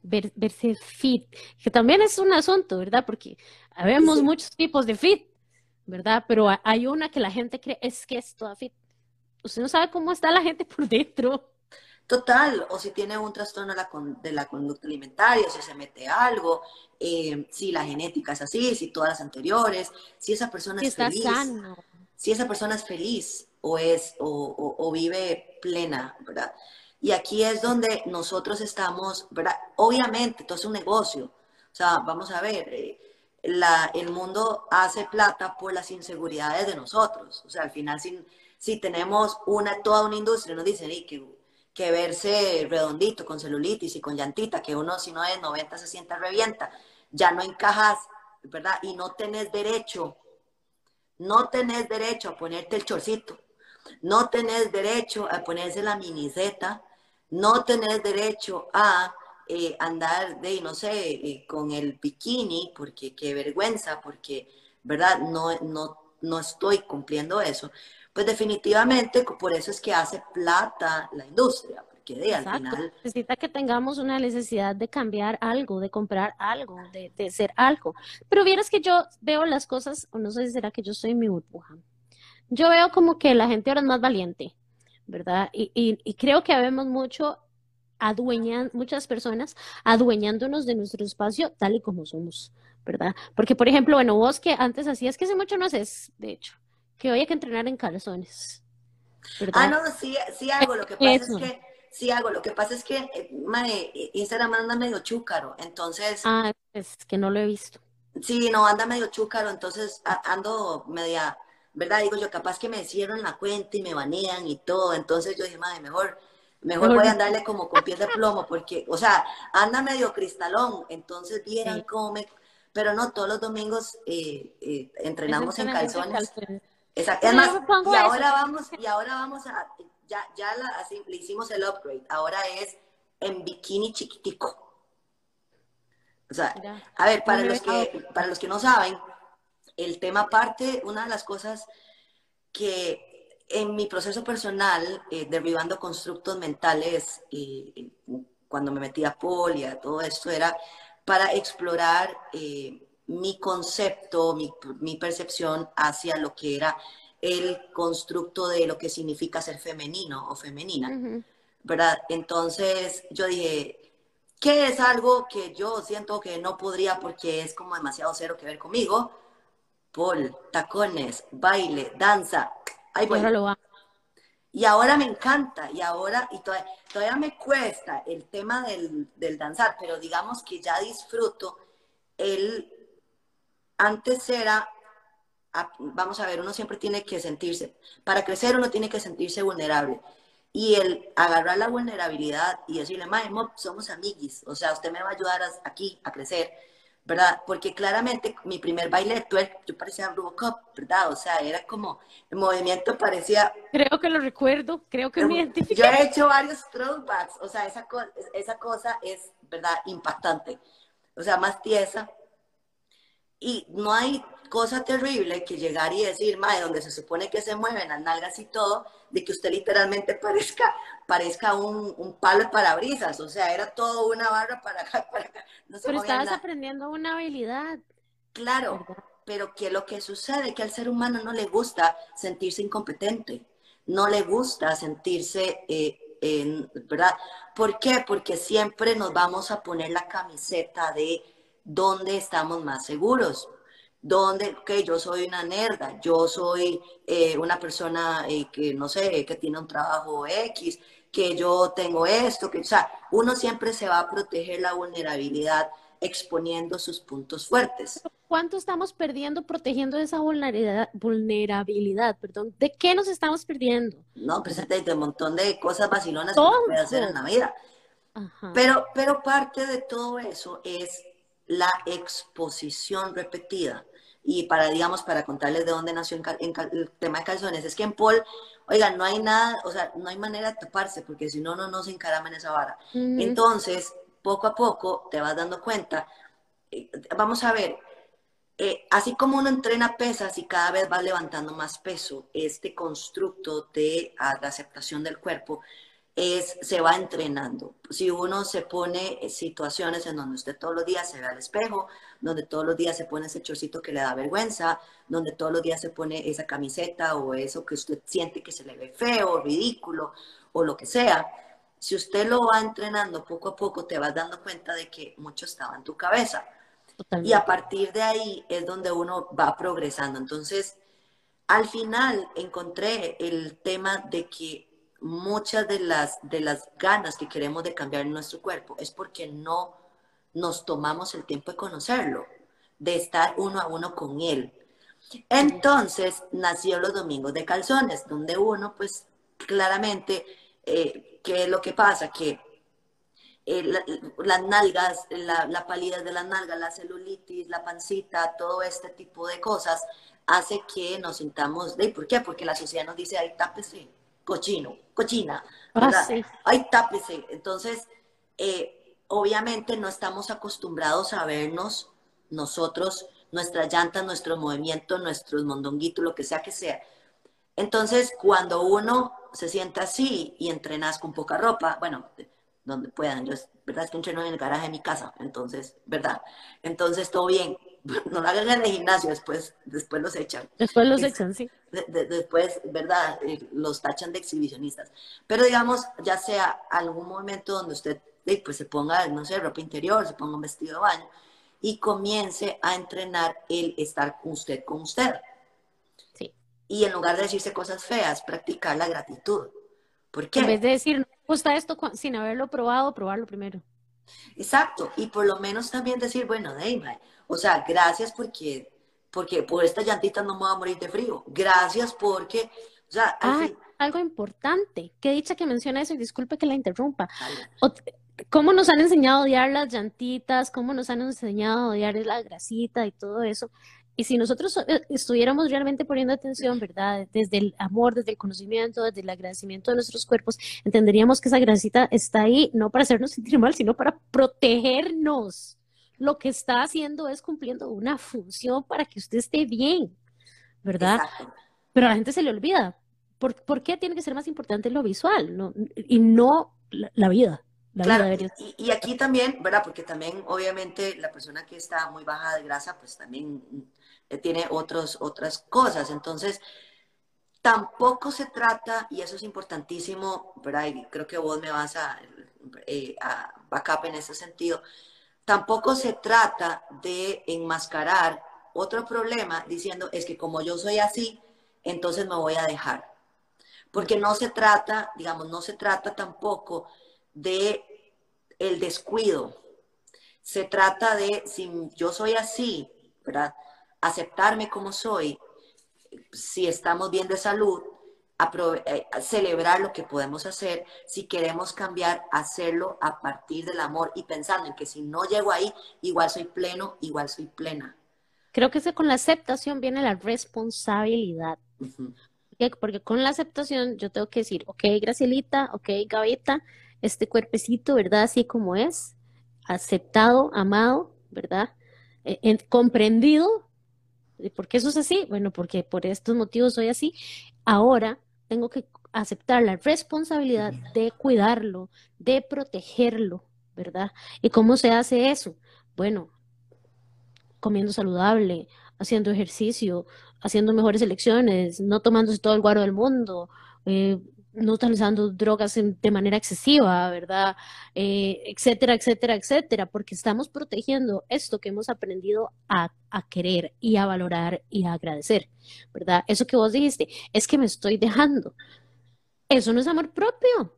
verse fit? Que también es un asunto, ¿verdad? Porque habemos muchos tipos de fit, ¿verdad? Pero hay una que la gente cree es que es toda fit. Usted no sabe cómo está la gente por dentro. Total, o si tiene un trastorno de la, conducta alimentaria, si se mete algo, eh, si la genética es así, si todas las anteriores, si esa persona es feliz. Si esa persona es feliz, o, es, o, vive plena, ¿verdad? Y aquí es donde nosotros estamos, ¿verdad? Obviamente, todo es un negocio. O sea, vamos a ver, eh, la, el mundo hace plata por las inseguridades de nosotros. O sea, al final, si, si tenemos una, toda una industria, nos dicen que, que verse redondito, con celulitis y con llantita, que uno si no es 90 se sienta revienta, ya no encajas, ¿verdad? Y no tenés derecho, no tenés derecho a ponerte el chorcito, no tenés derecho a ponerse la miniseta, no tenés derecho a eh, andar de, no sé, eh, con el bikini, porque qué vergüenza, porque, ¿verdad? No, no, no estoy cumpliendo eso. Pues definitivamente por eso es que hace plata la industria, porque de, al final... Necesita que tengamos una necesidad de cambiar algo, de comprar algo, de, de ser algo. Pero vieras que yo veo las cosas, o no sé si será que yo soy mi burbuja yo veo como que la gente ahora es más valiente, ¿verdad? Y, y, creo que vemos mucho adueñan, muchas personas adueñándonos de nuestro espacio tal y como somos, ¿verdad? Porque, por ejemplo, bueno, vos que antes hacías, que hace mucho no haces, de hecho, que hoy hay que entrenar en calzones. ¿verdad? Ah, no, sí, sí hago. Lo que pasa es que, sí hago. Lo que pasa es que, eh, Instagram anda medio chúcaro, entonces. Ah, es que no lo he visto. Sí, no, anda medio chúcaro, entonces ando media, ¿verdad? Digo yo, capaz que me cierran la cuenta y me banean y todo, entonces yo dije, madre, mejor Mejor voy a andarle como con pies de plomo, porque, o sea, anda medio cristalón, entonces vieran cómo me... Pero no, todos los domingos eh, eh, entrenamos en calzones. Exacto. Es más, y ahora vamos, y ahora vamos a, ya, ya la, así, le hicimos el upgrade, ahora es en bikini chiquitico. O sea, a ver, para los que, para los que no saben, el tema parte, una de las cosas que en mi proceso personal, eh, derribando constructos mentales, eh, cuando me metí a polia, todo esto era para explorar eh, mi concepto, mi, mi, percepción hacia lo que era el constructo de lo que significa ser femenino o femenina, ¿verdad? Entonces yo dije, ¿qué es algo que yo siento que no podría porque es como demasiado cero que ver conmigo? Pol, tacones, baile, danza, y ahora me encanta, y ahora, y todavía, me cuesta el tema del, del, danzar, pero digamos que ya disfruto el, antes era, vamos a ver, uno siempre tiene que sentirse, para crecer uno tiene que sentirse vulnerable. Y el agarrar la vulnerabilidad y decirle, mae, somos amiguis, o sea, usted me va a ayudar aquí a crecer ¿verdad? Porque claramente mi primer baile yo parecía Robocop, ¿verdad? O sea, era como, el movimiento parecía... Creo que lo recuerdo, creo que me identifico. Yo he hecho varios throwbacks, o sea, esa, esa cosa es, ¿verdad? Impactante. O sea, más tiesa. Y no hay cosa terrible que llegar y decir, mae, donde se supone que se mueven las nalgas y todo, de que usted literalmente parezca, parezca un, un palo de parabrisas, o sea, era todo una barra para acá, para acá. pero estabas aprendiendo una habilidad. Claro, pero que lo que sucede que al ser humano no le gusta sentirse incompetente, no le gusta sentirse, eh, ¿verdad? ¿Por qué? Porque siempre nos vamos a poner la camiseta de dónde estamos más seguros donde, ok, yo soy una nerda, yo soy eh, una persona eh, que, no sé, que tiene un trabajo X, que yo tengo esto, que, o sea, uno siempre se va a proteger la vulnerabilidad exponiendo sus puntos fuertes. ¿Cuánto estamos perdiendo protegiendo esa vulnerabilidad, vulnerabilidad? Perdón, ¿de qué nos estamos perdiendo? No, pues de, un montón de cosas vacilonas que uno puede hacer en la vida. Pero, pero parte de todo eso es la exposición repetida y para, digamos, para contarles de dónde nació el tema de calzones, es que en Paul, oigan, no hay nada, o sea, no hay manera de taparse, porque si no, no, no se encaraman esa vara. Entonces, poco a poco te vas dando cuenta, eh, vamos a ver, eh, así como uno entrena pesas y cada vez va levantando más peso, este constructo de ah, la aceptación del cuerpo es, se va entrenando. Si uno se pone situaciones en donde usted todos los días se ve al espejo, donde todos los días se pone ese chorcito que le da vergüenza, donde todos los días se pone esa camiseta o eso que usted siente que se le ve feo, ridículo o lo que sea, si usted lo va entrenando poco a poco, te vas dando cuenta de que mucho estaba en tu cabeza. Y a partir de ahí es donde uno va progresando. Entonces, al final encontré el tema de que muchas de las, de las ganas que queremos de cambiar en nuestro cuerpo es porque no nos tomamos el tiempo de conocerlo, de estar uno a uno con él. Entonces nació los domingos de calzones, donde uno, pues claramente, eh, ¿qué es lo que pasa? Que eh, las nalgas, la, la, palidez de las nalgas, la celulitis, la pancita, todo este tipo de cosas, hace que nos sintamos, ¿de por qué? Porque la sociedad nos dice, ay, tápese, cochino, cochina, ah, ¿verdad? Ay, tápese. Entonces, eh, obviamente no estamos acostumbrados a vernos nosotros, nuestras llantas, nuestro movimiento, nuestros mondonguitos, lo que sea que sea. Entonces, cuando uno se sienta así y entrenas con poca ropa, bueno, donde puedan, yo, verdad es que entreno en el garaje de mi casa, entonces, ¿verdad? Entonces, todo bien. no lo hagan en el gimnasio, después, después los echan. Después los echan, sí. después, ¿verdad? Eh, los tachan de exhibicionistas. Pero digamos, ya sea algún momento donde usted pues se ponga, no sé, ropa interior, se ponga un vestido de baño y comience a entrenar el estar usted con usted. Sí. Y en lugar de decirse cosas feas, practicar la gratitud. ¿Por qué? En vez de decir, no me gusta esto sin haberlo probado, probarlo primero. Exacto, y por lo menos también decir, bueno, Neymar, o sea, gracias porque, porque por esta llantita no me voy a morir de frío, gracias porque, o sea, ah, algo importante, qué dicha que menciona eso y disculpe que la interrumpa. ¿Cómo nos han enseñado a odiar las llantitas? ¿Cómo nos han enseñado a odiar la grasita y todo eso? Y si nosotros eh, estuviéramos realmente poniendo atención, ¿verdad? Desde el amor, desde el conocimiento, desde el agradecimiento de nuestros cuerpos, entenderíamos que esa grasita está ahí no para hacernos sentir mal, sino para protegernos. Lo que está haciendo es cumpliendo una función para que usted esté bien, ¿verdad? Pero a la gente se le olvida. ¿Por, qué tiene que ser más importante lo visual no, y no la, vida? claro, y, y, aquí también, ¿verdad? Porque también, obviamente, la persona que está muy baja de grasa, pues también eh, tiene otros, otras cosas. Entonces, tampoco se trata, y eso es importantísimo, ¿verdad? creo que vos me vas a, eh, a backup en ese sentido, tampoco se trata de enmascarar otro problema diciendo, es que como yo soy así, entonces me voy a dejar. Porque no se trata, digamos, no se trata tampoco de el descuido. Se trata de, si yo soy así, ¿verdad? aceptarme como soy, si estamos bien de salud, eh, celebrar lo que podemos hacer, si queremos cambiar, hacerlo a partir del amor y pensando en que si no llego ahí, igual soy pleno, igual soy plena. Creo que con la aceptación viene la responsabilidad. Porque con la aceptación yo tengo que decir, ok, Gracielita, ok, Gavita, este cuerpecito, ¿verdad? Así como es, aceptado, amado, ¿verdad? Eh, comprendido, ¿Por qué eso es así? Bueno, porque por estos motivos soy así. Ahora tengo que aceptar la responsabilidad de cuidarlo, de protegerlo, ¿verdad? ¿Y cómo se hace eso? Bueno, comiendo saludable, haciendo ejercicio, haciendo mejores elecciones, no tomándose todo el guaro del mundo, eh, no utilizando drogas de manera excesiva, ¿verdad? Eh, etcétera, etcétera, etcétera, porque estamos protegiendo esto que hemos aprendido a, querer y a valorar y a agradecer, ¿verdad? Eso que vos dijiste, es que me estoy dejando. Eso no es amor propio.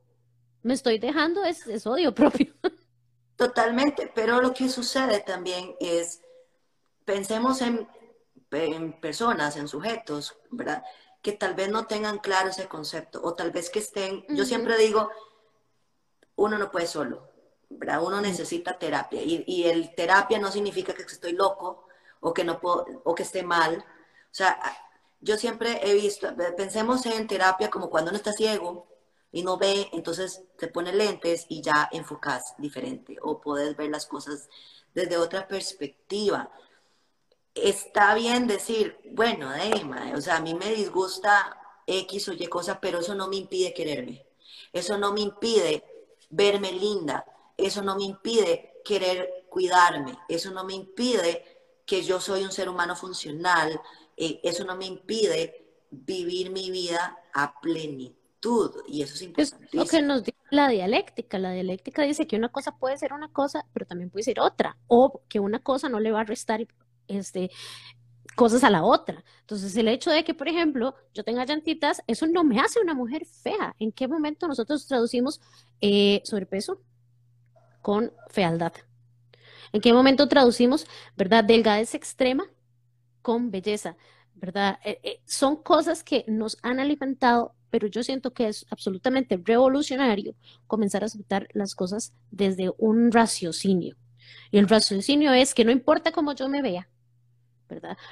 Me estoy dejando, es, es odio propio. Totalmente, pero lo que sucede también es, pensemos en, en personas, en sujetos, ¿verdad? Que tal vez no tengan claro ese concepto o tal vez que estén, yo siempre digo, uno no puede solo, ¿verdad? Uno necesita terapia y, y, el terapia no significa que estoy loco o que no puedo, o que esté mal. O sea, yo siempre he visto, pensemos en terapia como cuando uno está ciego y no ve, entonces te pone lentes y ya enfocas diferente o puedes ver las cosas desde otra perspectiva está bien decir, bueno, o sea, a mí me disgusta X o Y cosa, pero eso no me impide quererme. Eso no me impide verme linda. Eso no me impide querer cuidarme. Eso no me impide que yo soy un ser humano funcional. Eh, eso no me impide vivir mi vida a plenitud. Y eso es importante. lo que nos dice la dialéctica. La dialéctica dice que una cosa puede ser una cosa, pero también puede ser otra. O que una cosa no le va a restar este, cosas a la otra. Entonces, el hecho de que, por ejemplo, yo tenga llantitas, eso no me hace una mujer fea. ¿En qué momento nosotros traducimos eh, sobrepeso con fealdad? ¿En qué momento traducimos, verdad, delgadez extrema con belleza? ¿Verdad? Eh, eh, son cosas que nos han alimentado, pero yo siento que es absolutamente revolucionario comenzar a aceptar las cosas desde un raciocinio. Y el raciocinio es que no importa cómo yo me vea,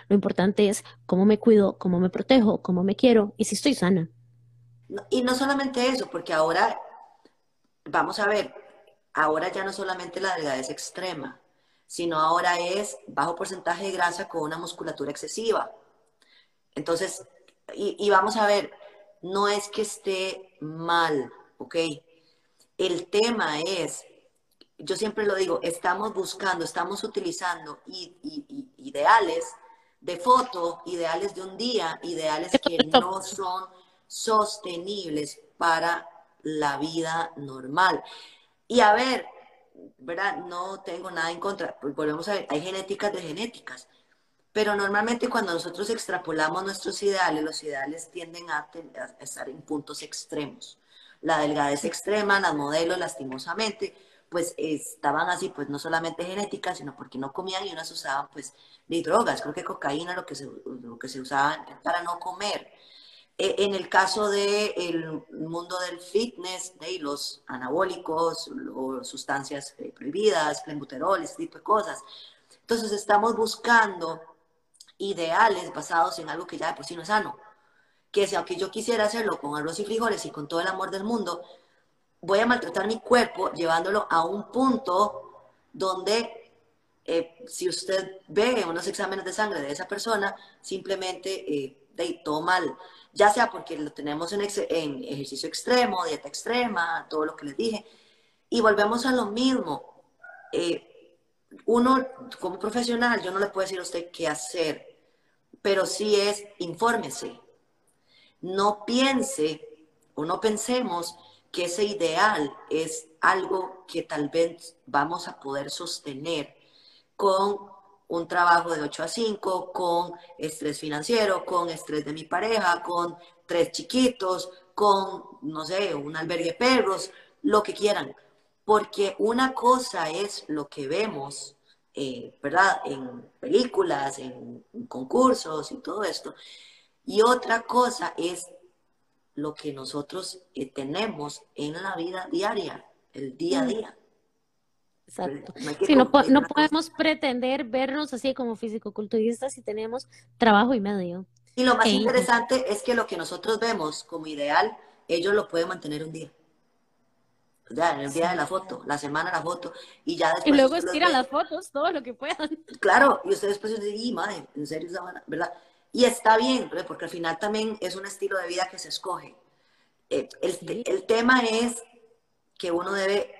Lo importante es cómo me cuido, cómo me protejo, cómo me quiero y si estoy sana. Y no solamente eso, porque ahora, vamos a ver, ahora ya no solamente la delgadez extrema, sino ahora es bajo porcentaje de grasa con una musculatura excesiva. Entonces, y, y vamos a ver, no es que esté mal, ¿ok? El tema es yo siempre lo digo, estamos buscando, estamos utilizando y, ideales de foto, ideales de un día, ideales que no son sostenibles para la vida normal. Y a ver, ¿verdad? No tengo nada en contra, pues volvemos a ver, hay genéticas de genéticas, pero normalmente cuando nosotros extrapolamos nuestros ideales, los ideales tienden a, a estar en puntos extremos. La delgadez extrema, las modelos, lastimosamente, pues estaban así, pues no solamente genéticas, sino porque no comían y unas usaban pues de drogas, creo que cocaína lo que se, lo que se usaba para no comer. E, en el caso del mundo del fitness, de los anabólicos o sustancias eh, prohibidas, clenbuterol, ese tipo de cosas. Entonces estamos buscando ideales basados en algo que ya de por sí no es sano. Que si aunque yo quisiera hacerlo con arroz y frijoles y con todo el amor del mundo, voy a maltratar mi cuerpo llevándolo a un punto donde eh, si usted ve unos exámenes de sangre de esa persona, simplemente eh, de, todo mal, ya sea porque lo tenemos en, en, ejercicio extremo, dieta extrema, todo lo que les dije, y volvemos a lo mismo. Eh, uno como profesional, yo no le puedo decir a usted qué hacer, pero sí es infórmese. No piense o no pensemos que ese ideal es algo que tal vez vamos a poder sostener con un trabajo de 8 a 5, con estrés financiero, con estrés de mi pareja, con tres chiquitos, con, no sé, un albergue de perros, lo que quieran. Porque una cosa es lo que vemos, eh, ¿verdad? En películas, en concursos y todo esto. Y otra cosa es lo que nosotros eh, tenemos en la vida diaria, el día a mm. día. Exacto. No, no, podemos pretender vernos así como físico-culturistas si tenemos trabajo y medio. Y lo más interesante es que lo que nosotros vemos como ideal, ellos lo pueden mantener un día. Ya, en el día de la foto, la semana la foto, y ya después. Y luego estiran las fotos, todo lo que puedan. Claro, y ustedes después dicen, y madre, en serio, ¿verdad? Y está bien, porque al final también es un estilo de vida que se escoge. Eh, el, el tema es que uno debe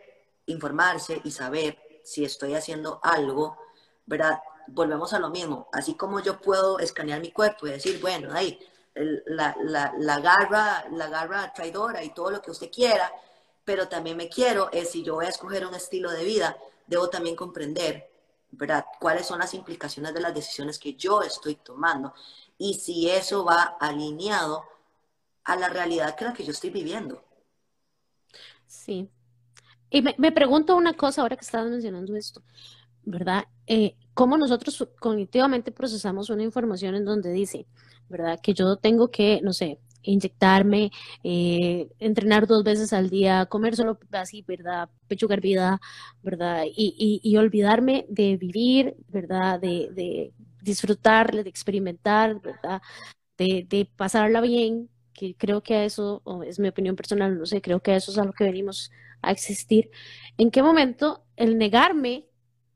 informarse y saber si estoy haciendo algo, ¿verdad? Volvemos a lo mismo. Así como yo puedo escanear mi cuerpo y decir, bueno, ahí, la, la, la, garra, la garra traidora y todo lo que usted quiera, pero también me quiero, es si yo voy a escoger un estilo de vida, debo también comprender, ¿verdad? Cuáles son las implicaciones de las decisiones que yo estoy tomando y si eso va alineado a la realidad que la que yo estoy viviendo. Sí. Y me, pregunto una cosa ahora que estabas mencionando esto, ¿verdad? Eh, ¿Cómo nosotros cognitivamente procesamos una información en donde dice, ¿verdad? Que yo tengo que, no sé, inyectarme, eh, entrenar dos veces al día, comer solo así, ¿verdad? Pechugar vida, ¿verdad? Y, y, olvidarme de vivir, ¿verdad? De, de disfrutar, de experimentar, ¿verdad? De, de pasarla bien, que creo que a eso, es mi opinión personal, no sé, creo que a eso es a lo que venimos a existir. ¿En qué momento el negarme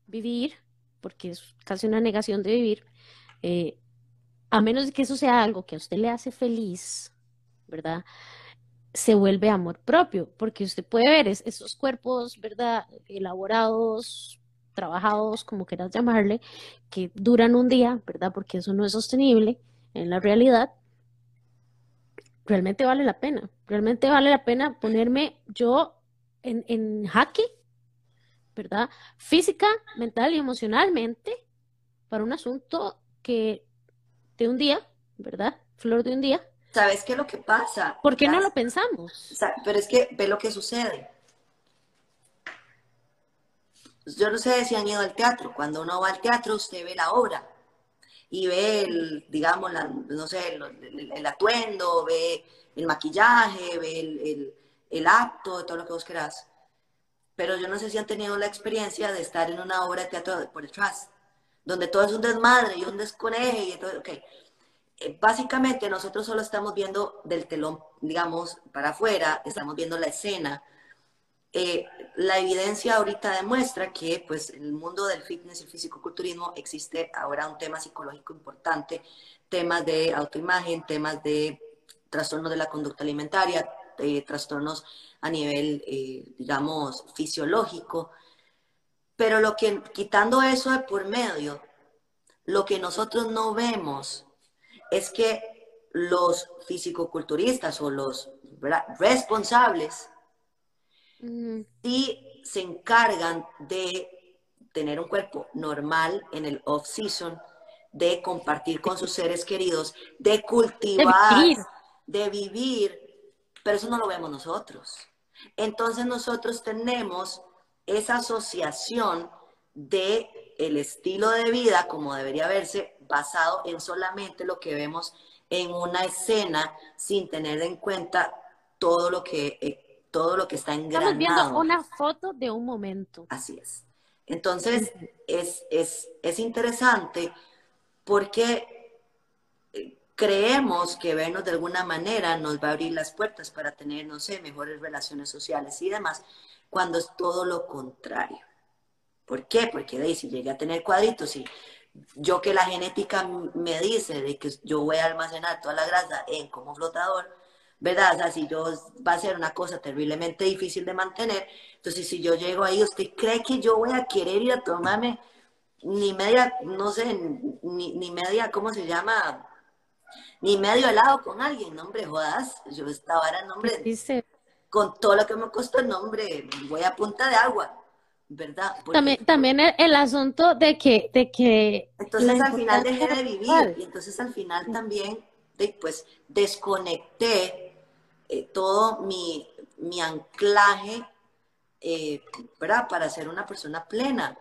vivir, porque es casi una negación de vivir, eh, a menos de que eso sea algo que a usted le hace feliz, ¿verdad? Se vuelve amor propio, porque usted puede ver esos cuerpos, ¿verdad? Elaborados, trabajados, como quieras llamarle, que duran un día, ¿verdad? Porque eso no es sostenible en la realidad. Realmente vale la pena, realmente vale la pena ponerme yo en, en jaque, ¿verdad? Física, mental y emocionalmente para un asunto que de un día, ¿verdad? Flor de un día. ¿Sabes qué es lo que pasa? ¿Por qué no lo pensamos? Pero es que ve lo que sucede. Yo no sé si han ido al teatro. Cuando uno va al teatro, usted ve la obra y ve, el, digamos, no sé, el, atuendo, ve el maquillaje, ve el, el acto, todo lo que vos querás. Pero yo no sé si han tenido la experiencia de estar en una obra de teatro por detrás, donde todo es un desmadre y un desconeje y todo, ok. Eh, básicamente nosotros solo estamos viendo del telón, digamos, para afuera, estamos viendo la escena. Eh, la evidencia ahorita demuestra que pues en el mundo del fitness y el fisicoculturismo existe ahora un tema psicológico importante, temas de autoimagen, temas de trastornos de la conducta alimentaria, eh, trastornos a nivel, eh, digamos, fisiológico. Pero lo que, quitando eso de por medio, lo que nosotros no vemos es que los fisicoculturistas o los responsables sí se encargan de tener un cuerpo normal en el off-season, de compartir con sus seres queridos, de cultivar, de vivir, pero eso no lo vemos nosotros. Entonces nosotros tenemos esa asociación de el estilo de vida como debería verse basado en solamente lo que vemos en una escena sin tener en cuenta todo lo que eh, todo lo que está engranado. Estamos viendo una foto de un momento. Así es. Entonces, es, es, es interesante porque eh, creemos que vernos de alguna manera nos va a abrir las puertas para tener, no sé, mejores relaciones sociales y demás, cuando es todo lo contrario. ¿Por qué? Porque de ahí, si llegué a tener cuadritos y yo que la genética me dice de que yo voy a almacenar toda la grasa en como flotador, ¿verdad? O sea, si yo va a ser una cosa terriblemente difícil de mantener, entonces si yo llego ahí, ¿usted cree que yo voy a querer ir a tomarme ni media, no sé, ni, ni media, ¿cómo se llama? Ni medio helado con alguien, no, hombre, jodas, yo estaba nombre, Dice... con todo lo que me costó el nombre, voy a punta de agua. ¿verdad? también, también el, asunto de que, de que... Entonces al final dejé de vivir y entonces al final también pues desconecté eh, todo mi, mi anclaje, eh. Para ser una persona plena.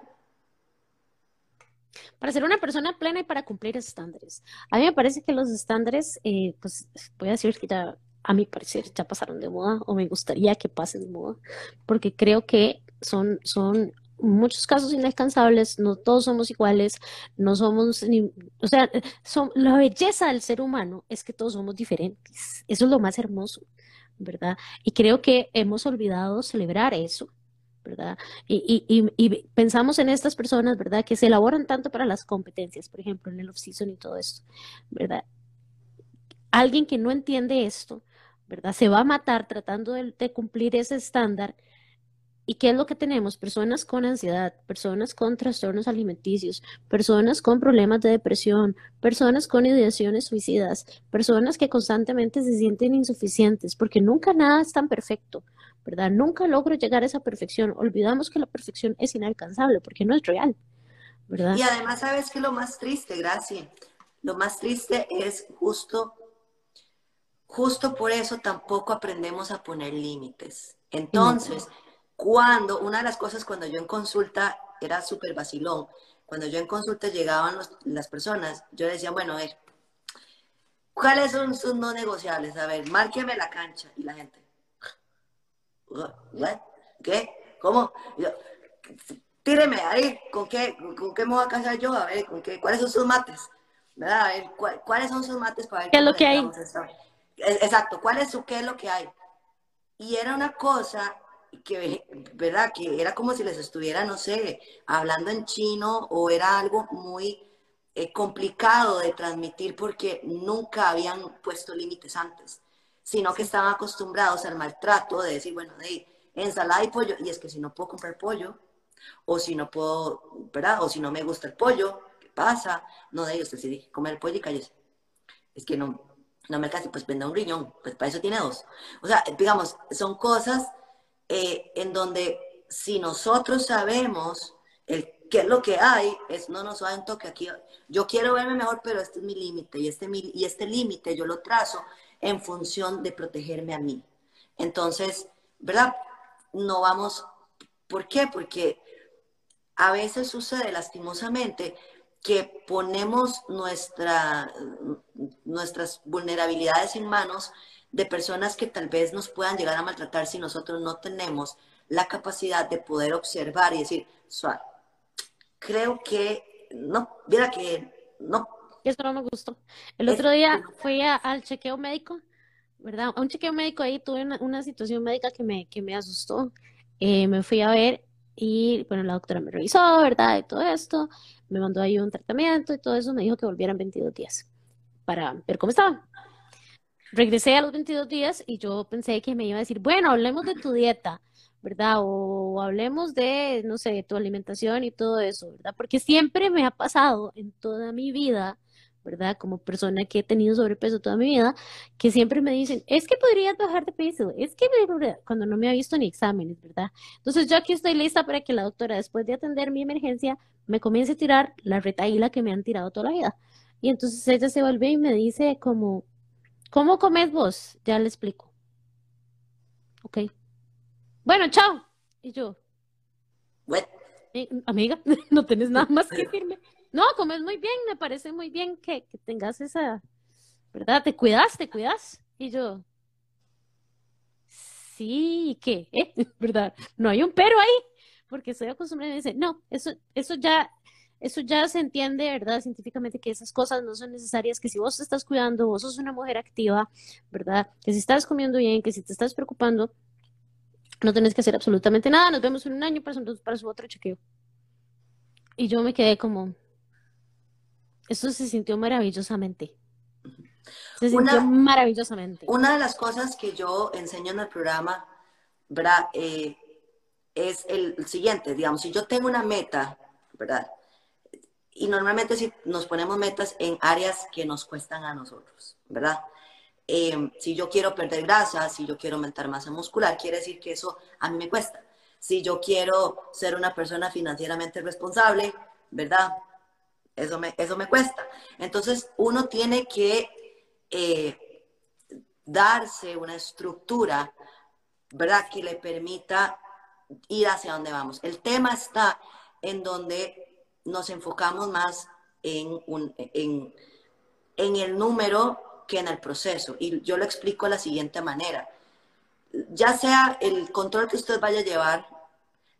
Para ser una persona plena y para cumplir estándares. A mí me parece que los estándares, eh, pues voy a decir que ya, a mi parecer, ya pasaron de moda o me gustaría que pasen de moda, porque creo que son, son muchos casos inalcanzables, no todos somos iguales, no somos ni, o sea, son, la belleza del ser humano es que todos somos diferentes, eso es lo más hermoso, ¿verdad? Y creo que hemos olvidado celebrar eso, ¿verdad? Y, y, y, pensamos en estas personas, ¿verdad? Que se elaboran tanto para las competencias, por ejemplo, en el off-season y todo esto, ¿verdad? Alguien que no entiende esto, ¿verdad? Se va a matar tratando de cumplir ese estándar ¿Y qué es lo que tenemos? Personas con ansiedad, personas con trastornos alimenticios, personas con problemas de depresión, personas con ideaciones suicidas, personas que constantemente se sienten insuficientes, porque nunca nada es tan perfecto, ¿verdad? Nunca logro llegar a esa perfección. Olvidamos que la perfección es inalcanzable porque no es real, ¿verdad? Y además, ¿sabes qué es lo más triste, Gracia? Lo más triste es justo, justo por eso tampoco aprendemos a poner límites. Entonces cuando, una de las cosas cuando yo en consulta era súper vacilón, cuando yo en consulta llegaban las personas, yo decía, bueno, a ver, ¿cuáles son sus no negociables? A ver, márqueme la cancha. Y la gente, ¿qué? ¿Cómo? tíreme ahí, ¿con qué, ¿con qué me voy a casar yo? A ver, ¿con qué, ¿cuáles son sus mates? ¿Verdad? A ver, ¿cuáles son sus mates para ver ¿Qué es lo que hay? Exacto, ¿cuál es su qué es lo que hay? Y era una cosa que, ¿verdad? Que era como si les estuviera, no sé, hablando en chino o era algo muy eh, complicado de transmitir porque nunca habían puesto límites antes, sino que estaban acostumbrados al maltrato de decir, bueno, de ensalada y pollo, y es que si no puedo comprar pollo, o si no puedo, ¿verdad? O si no me gusta el pollo, ¿qué pasa? No de ellos decidí comer pollo y cállese. Es que no, no me alcanza, pues venda un riñón, pues para eso tiene dos. O sea, digamos, son cosas eh, en donde si nosotros sabemos el, qué es lo que hay, es no nos va a toque aquí. Yo quiero verme mejor, pero este es mi límite y este, y este límite yo lo trazo en función de protegerme a mí. Entonces, ¿verdad? No vamos, ¿por qué? Porque a veces sucede lastimosamente que ponemos nuestra, nuestras vulnerabilidades en manos de personas que tal vez nos puedan llegar a maltratar si nosotros no tenemos la capacidad de poder observar y decir, suave, creo que no, mira que no. Eso no me gustó. El otro día fui al chequeo médico, ¿verdad? A un chequeo médico ahí tuve una, situación médica que me, que me asustó. Eh, me fui a ver y, bueno, la doctora me revisó, ¿verdad? Y todo esto, me mandó ahí un tratamiento y todo eso, me dijo que volvieran 22 días para ver cómo estaba. Regresé a los 22 días y yo pensé que me iba a decir, bueno, hablemos de tu dieta, ¿verdad? O hablemos de, no sé, tu alimentación y todo eso, ¿verdad? Porque siempre me ha pasado en toda mi vida, ¿verdad? Como persona que he tenido sobrepeso toda mi vida, que siempre me dicen, es que podrías bajar de peso, es que cuando no me ha visto ni exámenes, ¿verdad? Entonces yo aquí estoy lista para que la doctora, después de atender mi emergencia, me comience a tirar la retaíla que me han tirado toda la vida. Y entonces ella se vuelve y me dice como, ¿cómo comes vos? Ya le explico. Ok. Bueno, chao. Y yo. Eh, amiga, no tienes nada más que decirme. No, comes muy bien, me parece muy bien que, tengas esa, ¿verdad? Te cuidas, te cuidas. Y yo, sí, ¿qué? ¿Eh? ¿Verdad? No hay un pero ahí, porque estoy acostumbrada y dice, no, eso, eso ya, eso ya se entiende, ¿verdad? Científicamente que esas cosas no son necesarias, que si vos te estás cuidando, vos sos una mujer activa, ¿verdad? Que si estás comiendo bien, que si te estás preocupando, no tenés que hacer absolutamente nada, nos vemos en un año para su, para su otro chequeo. Y yo me quedé como, eso se sintió maravillosamente. Se sintió maravillosamente. Una de las cosas que yo enseño en el programa, ¿verdad? Eh, es el siguiente, digamos, si yo tengo una meta, ¿verdad? Y normalmente si nos ponemos metas en áreas que nos cuestan a nosotros, ¿verdad? Eh, si yo quiero perder grasa, si yo quiero aumentar masa muscular, quiere decir que eso a mí me cuesta. Si yo quiero ser una persona financieramente responsable, ¿verdad? Eso me, eso me cuesta. Entonces, uno tiene que eh, darse una estructura, ¿verdad? Que le permita ir hacia donde vamos. El tema está en donde nos enfocamos más en, en, en el número que en el proceso. Y yo lo explico de la siguiente manera. Ya sea el control que usted vaya a llevar,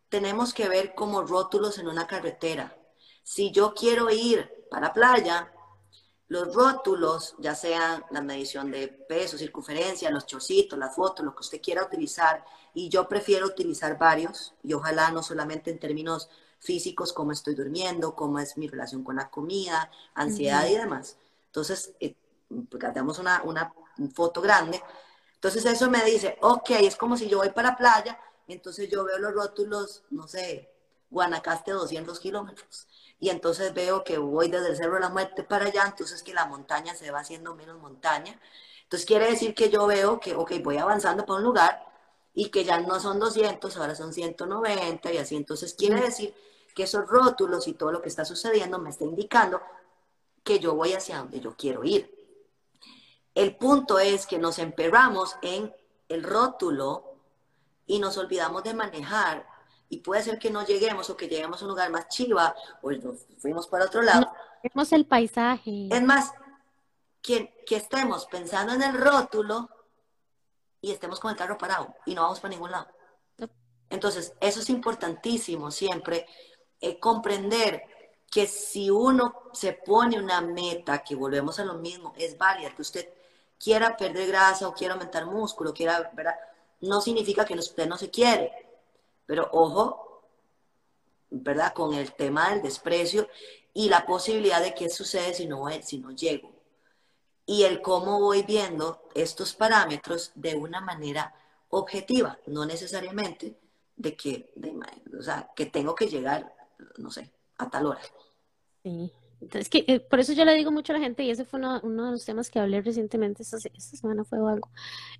tenemos que ver como rótulos en una carretera. Si yo quiero ir para playa, los rótulos, ya sean la medición de peso, circunferencia, los chorcitos, las fotos, lo que usted quiera utilizar, y yo prefiero utilizar varios, y ojalá no solamente en términos físicos, cómo estoy durmiendo, cómo es mi relación con la comida, ansiedad y demás. Entonces, eh, una, una foto grande. Entonces eso me dice, ok, es como si yo voy para playa, entonces yo veo los rótulos, no sé, Guanacaste 200 kilómetros y entonces veo que voy desde el Cerro de la Muerte para allá, entonces que la montaña se va haciendo menos montaña. Entonces quiere decir que yo veo que, ok, voy avanzando para un lugar y que ya no son 200, ahora son 190 y así. Entonces quiere decir que esos rótulos y todo lo que está sucediendo me está indicando que yo voy hacia donde yo quiero ir. El punto es que nos emperramos en el rótulo y nos olvidamos de manejar y puede ser que no lleguemos o que lleguemos a un lugar más chiva o nos fuimos para otro lado. vemos el paisaje. Es más, que, que estemos pensando en el rótulo y estemos con el carro parado y no vamos para ningún lado. Entonces, eso es importantísimo siempre, eh, comprender que si uno se pone una meta, que volvemos a lo mismo, es válida, que usted quiera perder grasa o quiera aumentar músculo, quiera, ¿verdad? No significa que usted no se quiere pero ojo, ¿verdad? Con el tema del desprecio y la posibilidad de qué sucede si no, si no llego. Y el cómo voy viendo estos parámetros de una manera objetiva, no necesariamente de que, o sea, que tengo que llegar, no sé, a tal hora. Sí. Es que eh, por eso yo le digo mucho a la gente, y ese fue uno, uno de los temas que hablé recientemente, esta, esta semana fue algo,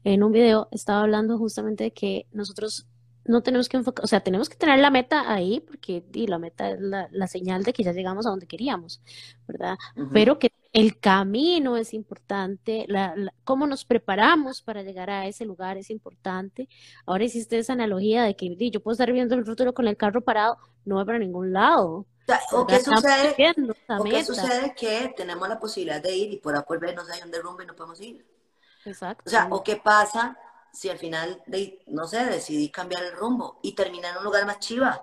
en un video estaba hablando justamente de que nosotros no tenemos que enfocar, o sea, tenemos que tener la meta ahí, porque y la meta es la, la, señal de que ya llegamos a donde queríamos, ¿verdad? Pero que el camino es importante, la, cómo nos preparamos para llegar a ese lugar es importante. Ahora hiciste esa analogía de que yo puedo estar viendo el futuro con el carro parado, no va para ningún lado. O, qué sucede, o qué sucede que tenemos la posibilidad de ir y por volvernos hay un derrumbe y no podemos ir. Exacto. O sea, o qué pasa si al final, no sé, decidí cambiar el rumbo y terminar en un lugar más chiva?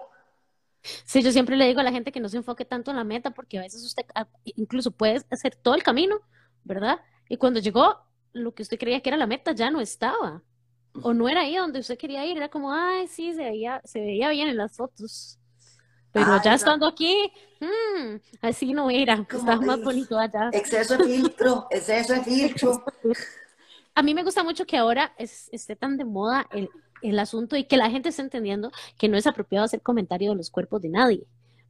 Sí, yo siempre le digo a la gente que no se enfoque tanto en la meta porque a veces usted ah, incluso puede hacer todo el camino, ¿verdad? Y cuando llegó, lo que usted creía que era la meta ya no estaba. O no era ahí donde usted quería ir, era como, ay, sí, se veía, se veía bien en las fotos. Pero ya estando aquí, hmm, así no era, estaba más bonito allá. Exceso de filtro, exceso de filtro. a mí me gusta mucho que ahora esté tan de moda el el asunto y que la gente está entendiendo que no es apropiado hacer comentario de los cuerpos de nadie,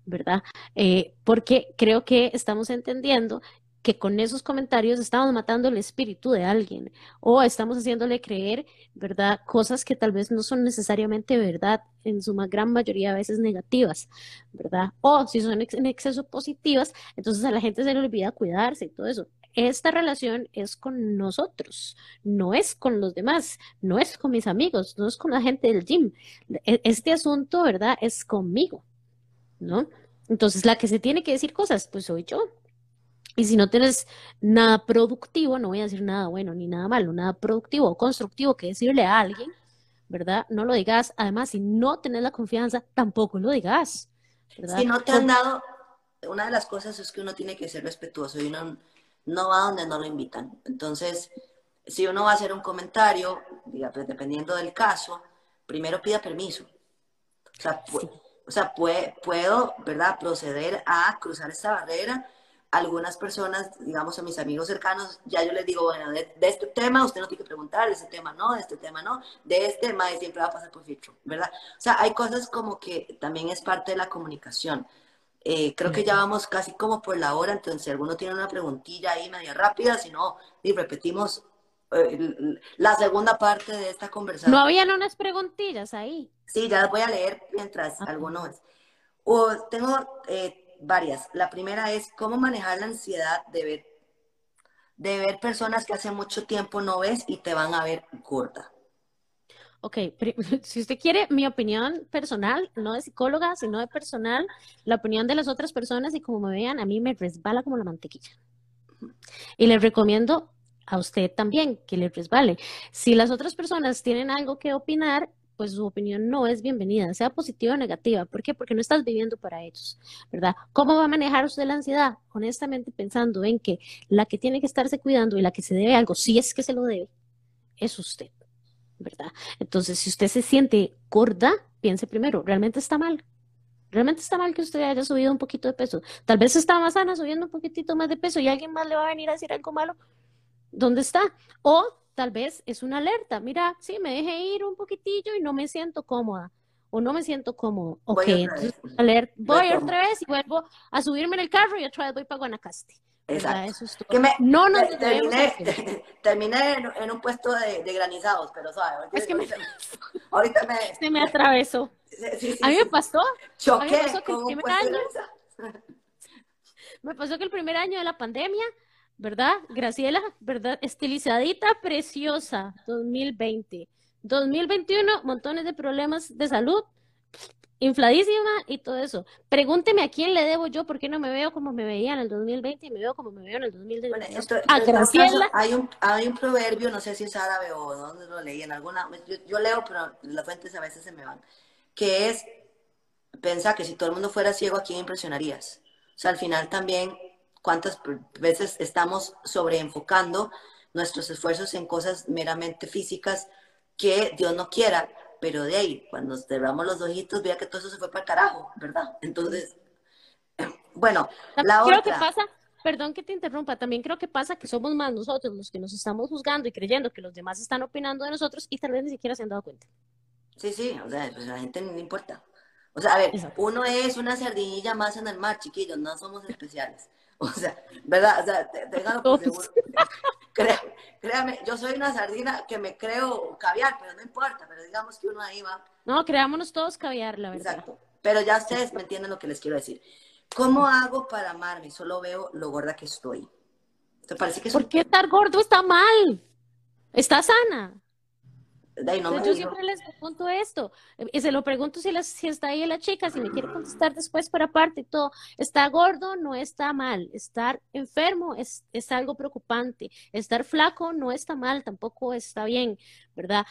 ¿verdad? Eh, porque creo que estamos entendiendo que con esos comentarios estamos matando el espíritu de alguien o estamos haciéndole creer, ¿verdad? Cosas que tal vez no son necesariamente verdad, en su gran mayoría a veces negativas, ¿verdad? O si son en exceso positivas, entonces a la gente se le olvida cuidarse y todo eso. Esta relación es con nosotros, no es con los demás, no es con mis amigos, no es con la gente del gym. E, este asunto, ¿verdad? Es conmigo, ¿no? Entonces, la que se tiene que decir cosas, pues soy yo, y si no tienes nada productivo, no voy a decir nada bueno ni nada malo, nada productivo o constructivo que decirle a alguien, ¿verdad? No lo digas. Además, si no tenés la confianza, tampoco lo digas. ¿verdad? Si no te han dado, una de las cosas es que uno tiene que ser respetuoso y uno no va donde no lo invitan. Entonces, si uno va a hacer un comentario, pues, dependiendo del caso, primero pida permiso. O sea, o sea puedo, ¿verdad?, proceder a cruzar esta barrera algunas personas, digamos a mis amigos cercanos, ya yo les digo, bueno, de, este tema usted no tiene que preguntar, de este tema no, de este tema no, de este tema siempre va a pasar por filtro, ¿verdad? O sea, hay cosas como que también es parte de la comunicación. Eh, creo que ya vamos casi como por la hora, entonces si alguno tiene una preguntilla ahí media rápida, si no, y repetimos eh, la segunda parte de esta conversación. No habían unas preguntillas ahí. Sí, ya las voy a leer mientras algunos. O tengo eh, varias. La primera es cómo manejar la ansiedad de ver, de ver personas que hace mucho tiempo no ves y te van a ver gorda. Ok, si usted quiere mi opinión personal, no de psicóloga, sino de personal, la opinión de las otras personas y como me vean, a mí me resbala como la mantequilla. Y le recomiendo a usted también que le resbale. Si las otras personas tienen algo que opinar, pues su opinión no es bienvenida, sea positiva o negativa. ¿Por qué? Porque no estás viviendo para ellos, ¿verdad? ¿Cómo va a manejar usted la ansiedad? Honestamente pensando en que la que tiene que estarse cuidando y la que se debe algo, si es que se lo debe, es usted, ¿verdad? Entonces, si usted se siente gorda, piense primero, ¿realmente está mal? Realmente está mal que usted haya subido un poquito de peso. Tal vez está más sana subiendo un poquitito más de peso y alguien más le va a venir a decir algo malo. ¿Dónde está? O tal vez es una alerta. Mira, sí, me dejé ir un poquitillo y no me siento cómoda o no me siento cómodo. Ok, voy entonces alert, voy otra vez y vuelvo a subirme en el carro y otra vez voy para Guanacaste. Exacto. Eso es todo. no no terminé, terminé en, un puesto de, granizados, pero sabes. Es que me, ahorita me, se me atravesó. a mí me pasó. Choqué me pasó que el primer año, me pasó que el primer año de la pandemia ¿verdad? Graciela, ¿verdad? Estilizadita, preciosa, 2020. 2021, montones de problemas de salud, infladísima y todo eso. Pregúnteme a quién le debo yo, por qué no me veo como me veía en el 2020 y me veo como me veo en el 2021. a Graciela. hay, un, hay un proverbio, no sé si es árabe o dónde lo leí, en alguna, yo, leo, pero las fuentes a veces se me van, que es, pensar que si todo el mundo fuera ciego, ¿a quién impresionarías? O sea, al final también cuántas veces estamos sobreenfocando nuestros esfuerzos en cosas meramente físicas que Dios no quiera, pero de ahí, cuando cerramos los ojitos, vea que todo eso se fue para el carajo, ¿verdad? Entonces, bueno, la creo que pasa, perdón que te interrumpa, también creo que pasa que somos más nosotros los que nos estamos juzgando y creyendo que los demás están opinando de nosotros y tal vez ni siquiera se han dado cuenta. Sí, sí, o sea, pues a la gente no importa. O sea, a ver, uno es una sardinilla más en el mar, chiquillos, no somos especiales. O sea, ¿verdad? O sea, ténganlo por seguro. créame, yo soy una sardina que me creo caviar, pero no importa, pero digamos que uno ahí va. No, creámonos todos caviar, la verdad. Exacto. Pero ya ustedes me entienden lo que les quiero decir. ¿Cómo hago para amarme? Solo veo lo gorda que estoy. ¿Te parece que ¿Por qué estar gordo está mal? Está sana yo siempre les pregunto esto, y se lo pregunto si, si está ahí la chica, si me quiere contestar después por aparte y todo. Está gordo, no está mal. Estar enfermo es, es algo preocupante. Estar flaco no está mal, tampoco está bien, ¿verdad?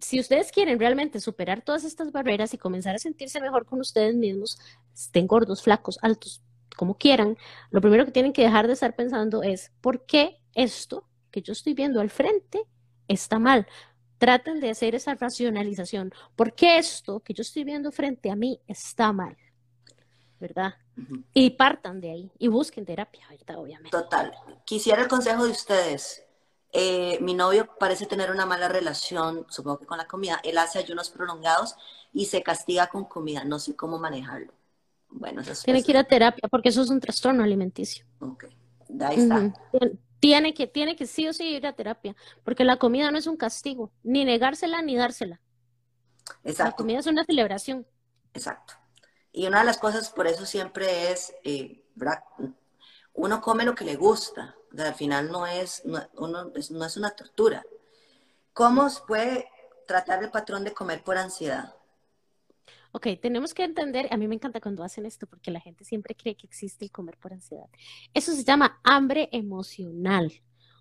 Si ustedes quieren realmente superar todas estas barreras y comenzar a sentirse mejor con ustedes mismos, estén gordos, flacos, altos, como quieran, lo primero que tienen que dejar de estar pensando es, ¿por qué esto que yo estoy viendo al frente está mal? Traten de hacer esa racionalización. ¿Por qué esto que yo estoy viendo frente a mí está mal? ¿Verdad? Y partan de ahí y busquen terapia, ¿verdad? Obviamente. Total. Quisiera el consejo de ustedes. eh, mi novio parece tener una mala relación, supongo que con la comida. Él hace ayunos prolongados y se castiga con comida. No sé cómo manejarlo. Bueno, eso Tiene que ir a terapia porque eso es un trastorno alimenticio. Ok, ahí está. Tiene que, tiene que sí o sí ir a terapia, porque la comida no es un castigo, ni negársela ni dársela. Exacto. La comida es una celebración. Exacto. Y una de las cosas por eso siempre es, eh, uno come lo que le gusta, al final no es, no, uno, no es una tortura. ¿Cómo se puede tratar el patrón de comer por ansiedad? Ok, tenemos que entender, a mí me encanta cuando hacen esto porque la gente siempre cree que existe el comer por ansiedad. Eso se llama hambre emocional.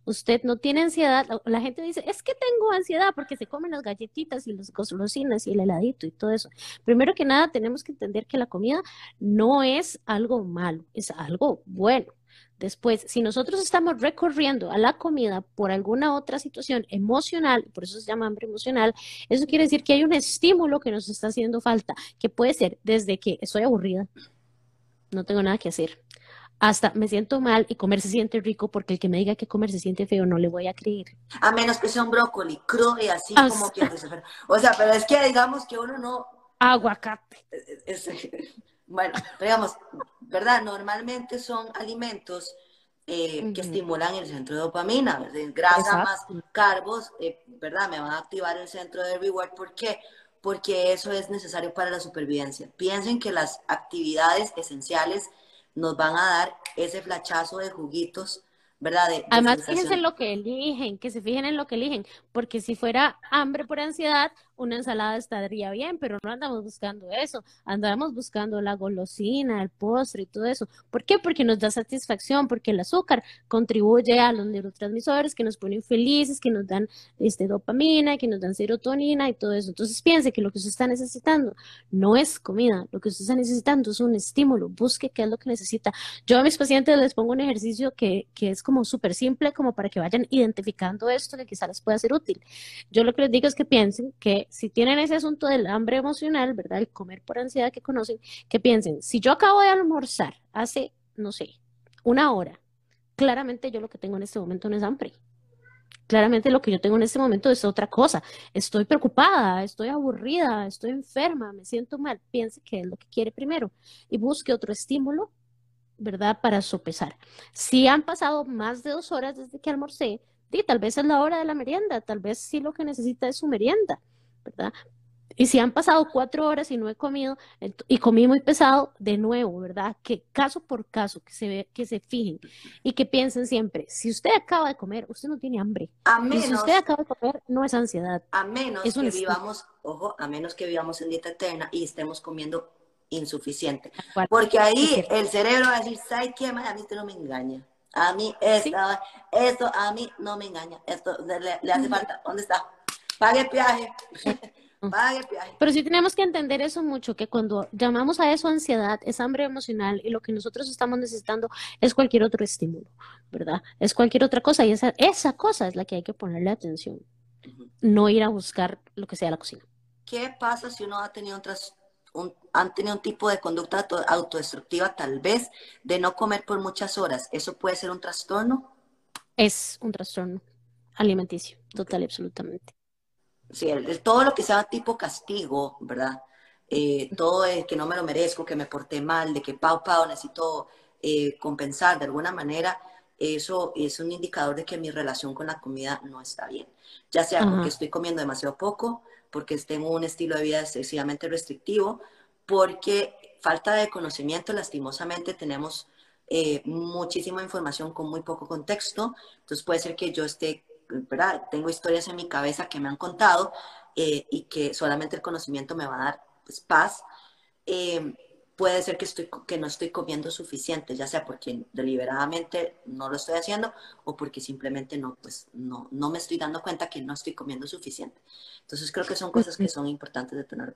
Usted no tiene ansiedad, la gente dice, es que tengo ansiedad porque se comen las galletitas y los golosinas y el heladito y todo eso. Primero que nada, tenemos que entender que la comida no es algo malo, es algo bueno. Después, si nosotros estamos recorriendo a la comida por alguna otra situación emocional, por eso se llama hambre emocional, eso quiere decir que hay un estímulo que nos está haciendo falta, que puede ser desde que estoy aburrida, no tengo nada que hacer, hasta me siento mal y comer se siente rico porque el que me diga que comer se siente feo no le voy a creer. A menos que sea un brócoli crudo y así como que... O sea, pero es que digamos que uno no... Aguacate. Bueno, digamos, ¿verdad? Normalmente son alimentos eh, que estimulan el centro de dopamina, ¿verdad? grasa más carbos, eh, ¿verdad? Me van a activar el centro de reward. ¿Por qué? Porque eso es necesario para la supervivencia. Piensen que las actividades esenciales nos van a dar ese flachazo de juguitos ¿verdad? Además, fíjense en lo que eligen, que se fijen en lo que eligen, porque si fuera hambre por ansiedad, una ensalada estaría bien, pero no andamos buscando eso, andamos buscando la golosina, el postre y todo eso. ¿Por qué? Porque nos da satisfacción, porque el azúcar contribuye a los neurotransmisores que nos ponen felices, que nos dan este, dopamina, que nos dan serotonina y todo eso. Entonces piense que lo que usted está necesitando no es comida, lo que usted está necesitando es un estímulo, busque qué es lo que necesita. Yo a mis pacientes les pongo un ejercicio que, que es como súper simple, como para que vayan identificando esto que quizás les pueda ser útil. Yo lo que les digo es que piensen que si tienen ese asunto del hambre emocional, ¿verdad? El comer por ansiedad que conocen, que piensen, si yo acabo de almorzar hace, no sé, una hora, claramente yo lo que tengo en este momento no es hambre. Claramente lo que yo tengo en este momento es otra cosa. Estoy preocupada, estoy aburrida, estoy enferma, me siento mal. Piense que es lo que quiere primero y busque otro estímulo, ¿verdad? Para sopesar. Si han pasado más de dos horas desde que almorcé, y tal vez es la hora de la merienda, tal vez sí lo que necesita es su merienda. ¿verdad? Y si han pasado cuatro horas y no he comido y comí muy pesado, de nuevo, ¿verdad? Que caso por caso, que se, ve, que se fijen y que piensen siempre, si usted acaba de comer, usted no tiene hambre. A menos, si usted acaba de comer, no es ansiedad. A menos que vivamos, ojo, a menos que vivamos en dieta eterna y estemos comiendo insuficiente. Porque ahí el cerebro va a decir, ¿sabes qué? A mí esto no me engaña. A mí esto, esto a mí no me engaña. Esto le, le hace falta. ¿Dónde está? pague viaje. Pague viaje. Pero sí tenemos que entender eso mucho, que cuando llamamos a eso ansiedad, es hambre emocional y lo que nosotros estamos necesitando es cualquier otro estímulo, ¿verdad? Es cualquier otra cosa y esa, esa cosa es la que hay que ponerle atención, no ir a buscar lo que sea la cocina. ¿Qué pasa si uno ha tenido otras, un, han tenido un tipo de conducta autodestructiva, tal vez, de no comer por muchas horas? ¿Eso puede ser un trastorno? Es un trastorno alimenticio, total y absolutamente. Sí, todo lo que sea tipo castigo, ¿verdad? Eh, todo es que no me lo merezco, que me porté mal, de que pau pau necesito eh, compensar de alguna manera, eso es un indicador de que mi relación con la comida no está bien. Ya sea porque estoy comiendo demasiado poco, porque tengo un estilo de vida excesivamente restrictivo, porque falta de conocimiento, lastimosamente tenemos eh, muchísima información con muy poco contexto, entonces puede ser que yo esté tengo historias en mi cabeza que me han contado eh, y que solamente el conocimiento me va a dar pues, paz. Eh, puede ser que, estoy, que no estoy comiendo suficiente, ya sea porque deliberadamente no lo estoy haciendo o porque simplemente no, pues, no, no me estoy dando cuenta que no estoy comiendo suficiente. Entonces creo que son cosas que son importantes de tener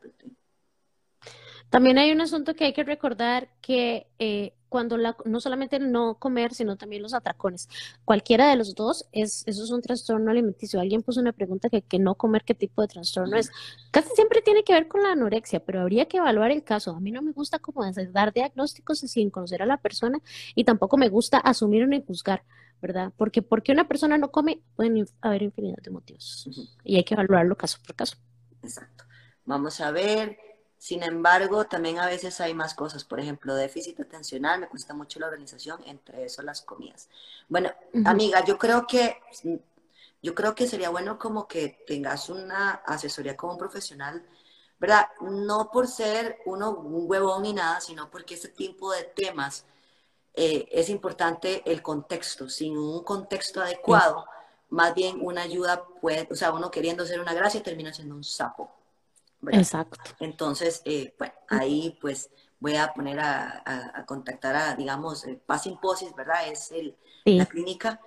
También hay un asunto que hay que recordar que eh, cuando la, no solamente no comer, sino también los atracones. Cualquiera de los dos, es, eso es un trastorno alimenticio. Alguien puso una pregunta que, que no comer, ¿qué tipo de trastorno es? Casi siempre tiene que ver con la anorexia, pero habría que evaluar el caso. A mí no me gusta como dar diagnósticos sin conocer a la persona y tampoco me gusta asumir ni juzgar. ¿verdad? Porque porque una persona no come, pueden haber infinidad de motivos y hay que evaluarlo caso por caso. Exacto. Vamos a ver. Sin embargo, también a veces hay más cosas. Por ejemplo, déficit atencional, me cuesta mucho la organización, entre eso las comidas. Bueno, amiga, yo creo que yo creo que sería bueno como que tengas una asesoría como un profesional, ¿verdad? No por ser uno un huevón ni nada, sino porque este tipo de temas eh, es importante el contexto. Sin un contexto adecuado, más bien una ayuda puede, o sea, uno queriendo ser una gracia termina siendo un sapo. Exacto. Entonces, eh, bueno, ahí pues voy a poner a, contactar a, digamos, eh, Paz Imposis, ¿verdad? Es el, la clínica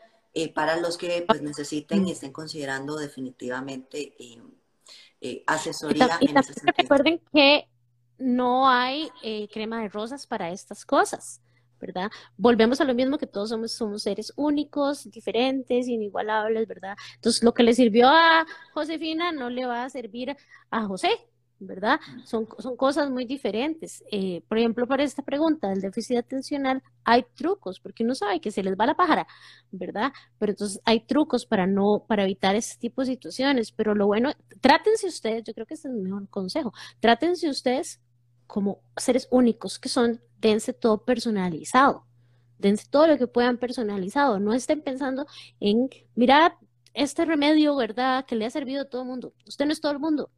para los que pues necesiten y estén considerando definitivamente asesoría en ese sentido. Recuerden que no hay crema de rosas para estas cosas. ¿Verdad? Volvemos a lo mismo que todos somos, somos seres únicos, diferentes, inigualables, ¿verdad? Entonces, lo que le sirvió a Josefina no le va a servir a José, ¿verdad? Son, son cosas muy diferentes. Eh, por ejemplo, para esta pregunta del déficit atencional, hay trucos, porque uno sabe que se les va la pájara, ¿verdad? Pero entonces hay trucos para no, para evitar ese tipo de situaciones. Pero lo bueno, trátense ustedes, yo creo que ese es el mejor consejo, trátense ustedes como seres únicos que son, dense todo personalizado. Dense todo lo que puedan personalizado. No estén pensando en, mira, este remedio, ¿verdad? Que le ha servido a todo el mundo. Usted no es todo el mundo.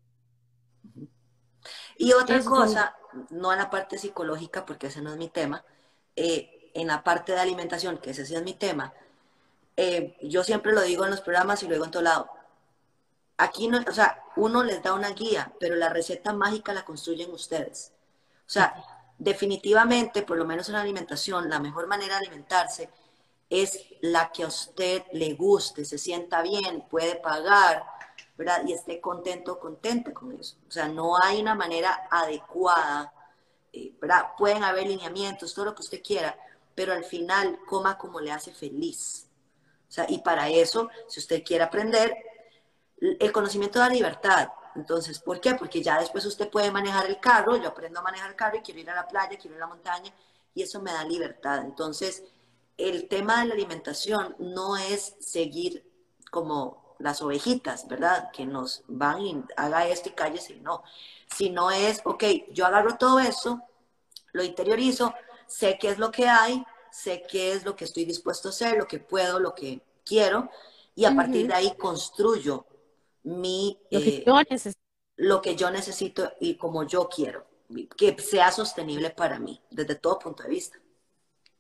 Y otra cosa, no en la parte psicológica, porque ese no es mi tema, eh, en la parte de alimentación, que ese sí es mi tema, eh, yo siempre lo digo en los programas y lo digo en todo lado. Aquí no, o sea, uno les da una guía, pero la receta mágica la construyen ustedes. O sea, definitivamente, por lo menos en la alimentación, la mejor manera de alimentarse es la que a usted le guste, se sienta bien, puede pagar, ¿verdad? Y esté contento o contenta con eso. O sea, no hay una manera adecuada, eh, ¿verdad? Pueden haber lineamientos, todo lo que usted quiera, pero al final coma como le hace feliz. O sea, y para eso, si usted quiere aprender, el conocimiento da libertad, entonces, ¿por qué? Porque ya después usted puede manejar el carro, yo aprendo a manejar el carro y quiero ir a la playa, quiero ir a la montaña, y eso me da libertad. Entonces, el tema de la alimentación no es seguir como las ovejitas, ¿verdad? Que nos van y haga esto y cállese, no. Sino es, ok, yo agarro todo eso, lo interiorizo, sé qué es lo que hay, sé qué es lo que estoy dispuesto a hacer, lo que puedo, lo que quiero, y a partir de ahí construyo mi, lo, que eh, lo que yo necesito y como yo quiero, que sea sostenible para mí, desde todo punto de vista.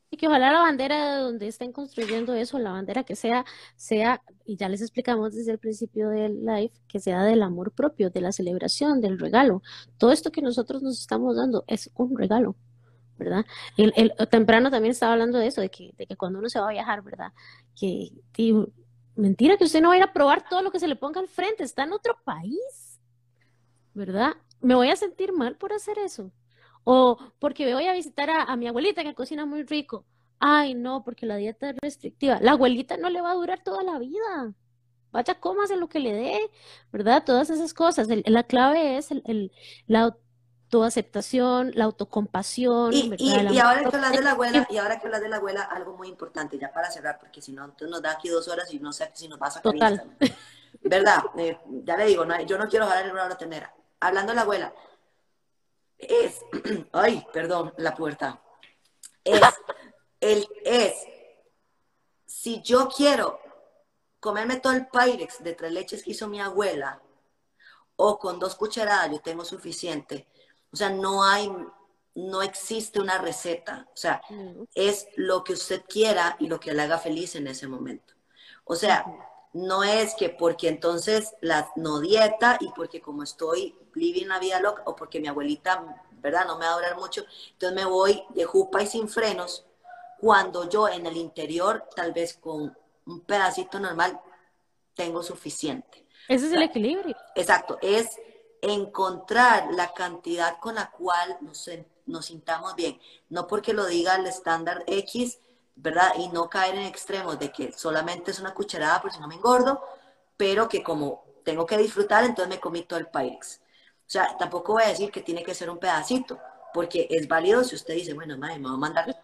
Y que ojalá la bandera de donde estén construyendo eso, la bandera que sea, sea, y ya les explicamos desde el principio del live, que sea del amor propio, de la celebración, del regalo. Todo esto que nosotros nos estamos dando es un regalo, ¿verdad? El, el temprano también estaba hablando de eso, de que, de que cuando uno se va a viajar, ¿verdad? Que, Mentira que usted no va a ir a probar todo lo que se le ponga al frente, está en otro país, ¿verdad? Me voy a sentir mal por hacer eso. O porque voy a visitar a, mi abuelita que cocina muy rico. Ay, no, porque la dieta es restrictiva. La abuelita no le va a durar toda la vida. Vaya, cómase lo que le dé, ¿verdad? Todas esas cosas. la clave es el, el, la aceptación, la autocompasión. Y, y, ahora que hablas de la abuela, y ahora que hablas de la abuela, algo muy importante, ya para cerrar, porque si no, nos da aquí dos horas y no sé si nos va a sacar Total. ¿Verdad? Eh, ya le digo, yo no quiero jalar el hora tenera. Hablando de la abuela, es, ay, perdón, la puerta. Es, el, es, si yo quiero comerme todo el Pyrex de tres leches que hizo mi abuela, o con dos cucharadas yo tengo suficiente, o sea, no hay, no existe una receta. O sea, es lo que usted quiera y lo que le haga feliz en ese momento. O sea, no es que porque entonces la no dieta y porque como estoy living la vida loca o porque mi abuelita, ¿verdad? No me va a durar mucho, entonces me voy de jupa y sin frenos cuando yo en el interior, tal vez con un pedacito normal, tengo suficiente. Ese es el equilibrio. Exacto, es encontrar la cantidad con la cual nos, nos sintamos bien. No porque lo diga el estándar X, ¿verdad? Y no caer en extremos de que solamente es una cucharada por si no me engordo, pero que como tengo que disfrutar, entonces me comí todo el Pyrex. O sea, tampoco voy a decir que tiene que ser un pedacito, porque es válido si usted dice, bueno, madre, me voy a mandar,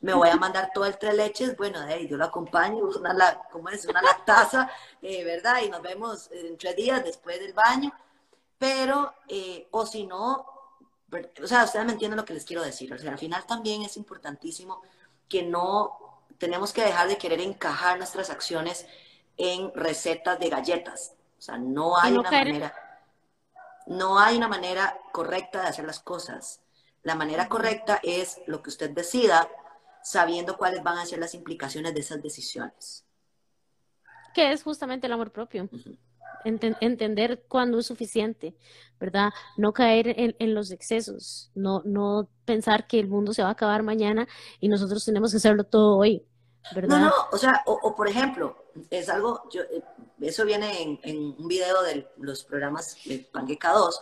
me voy a mandar todo el tres leches, bueno, ahí yo lo acompaño, una, ¿cómo es? Una eh, ¿verdad? Y nos vemos en tres días después del baño, pero, eh, o si no, o sea, ustedes me entienden lo que les quiero decir, o sea, al final también es importantísimo que no tenemos que dejar de querer encajar nuestras acciones en recetas de galletas. O sea, no hay una manera, no hay una manera correcta de hacer las cosas. La manera correcta es lo que usted decida, sabiendo cuáles van a ser las implicaciones de esas decisiones. Que es justamente el amor propio entender cuándo es suficiente, ¿verdad? No caer en, los excesos, no, no pensar que el mundo se va a acabar mañana y nosotros tenemos que hacerlo todo hoy, ¿verdad? No, no, o sea, o, por ejemplo, es algo, yo, eh, eso viene en, un video de los programas de Panqueca 2,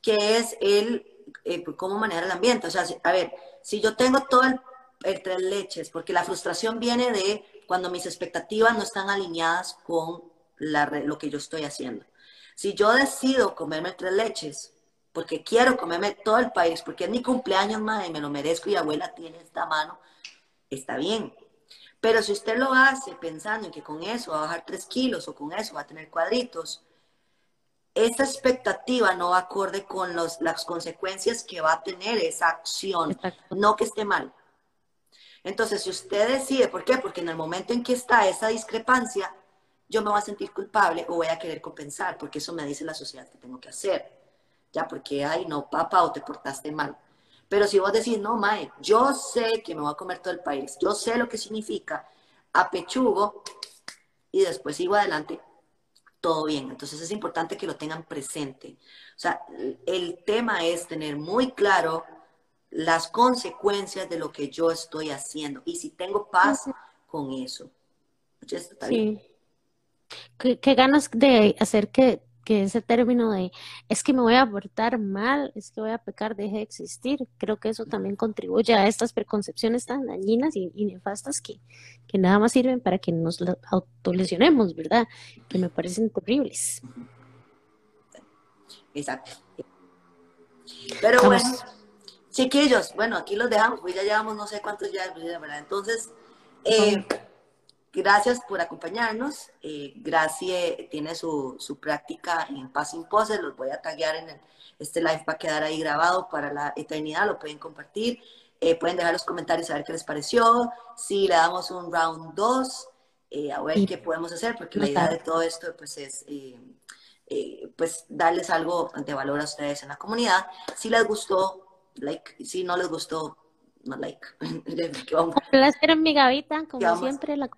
que es el eh, cómo manejar el ambiente. O sea, a ver, si yo tengo todo el, el tres leches, porque la frustración viene de cuando mis expectativas no están alineadas con lo que yo estoy haciendo. Si yo decido comerme tres leches, porque quiero comerme todo el país, porque es mi cumpleaños, madre, y me lo merezco y abuela tiene esta mano, está bien. Pero si usted lo hace pensando en que con eso va a bajar tres kilos o con eso va a tener cuadritos, esta expectativa no va acorde con los, las consecuencias que va a tener esa acción, no que esté mal. Entonces, si usted decide, ¿por qué? Porque en el momento en que está esa discrepancia, yo me voy a sentir culpable o voy a querer compensar, porque eso me dice la sociedad que tengo que hacer. Ya, porque, ay, no, papá, o te portaste mal. Pero si vos decís, no, Mae, yo sé que me voy a comer todo el país, yo sé lo que significa, apechugo y después sigo adelante, todo bien. Entonces es importante que lo tengan presente. O sea, el tema es tener muy claro las consecuencias de lo que yo estoy haciendo y si tengo paz con eso. Está sí. Qué, ganas de hacer que, ese término de es que me voy a portar mal, es que voy a pecar, deje de existir. Creo que eso también contribuye a estas preconcepciones tan dañinas y, nefastas que, que, nada más sirven para que nos autolesionemos, ¿verdad? Que me parecen terribles. Exacto. Pero bueno, chiquillos, bueno, aquí los dejamos, pues ya llevamos no sé cuántos ya, ¿verdad? Entonces, eh, Gracias por acompañarnos. Eh, Gracie tiene su, su, práctica en Passing Poses. Los voy a taggear en este live. Va a quedar ahí grabado para la eternidad. Lo pueden compartir. Eh, pueden dejar los comentarios a ver qué les pareció. Si le damos un round 2, eh, a ver qué podemos hacer, porque la idea de todo esto pues, es eh, pues, darles algo de valor a ustedes en la comunidad. Si les gustó, like. Si no les gustó, no like. Un placer, mi gavita, como siempre. La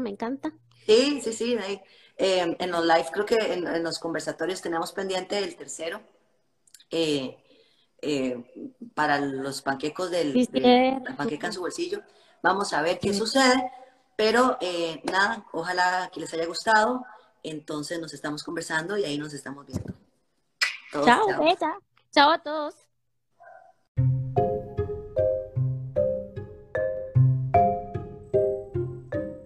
me encanta. Sí, sí, sí. Eh, en los live, creo que en, los conversatorios tenemos pendiente el tercero. Eh, eh, para los panquecos del, la panqueca en su bolsillo. Vamos a ver qué sucede. Pero nada, ojalá que les haya gustado. Entonces nos estamos conversando y ahí nos estamos viendo. chao, chao. Chao a todos.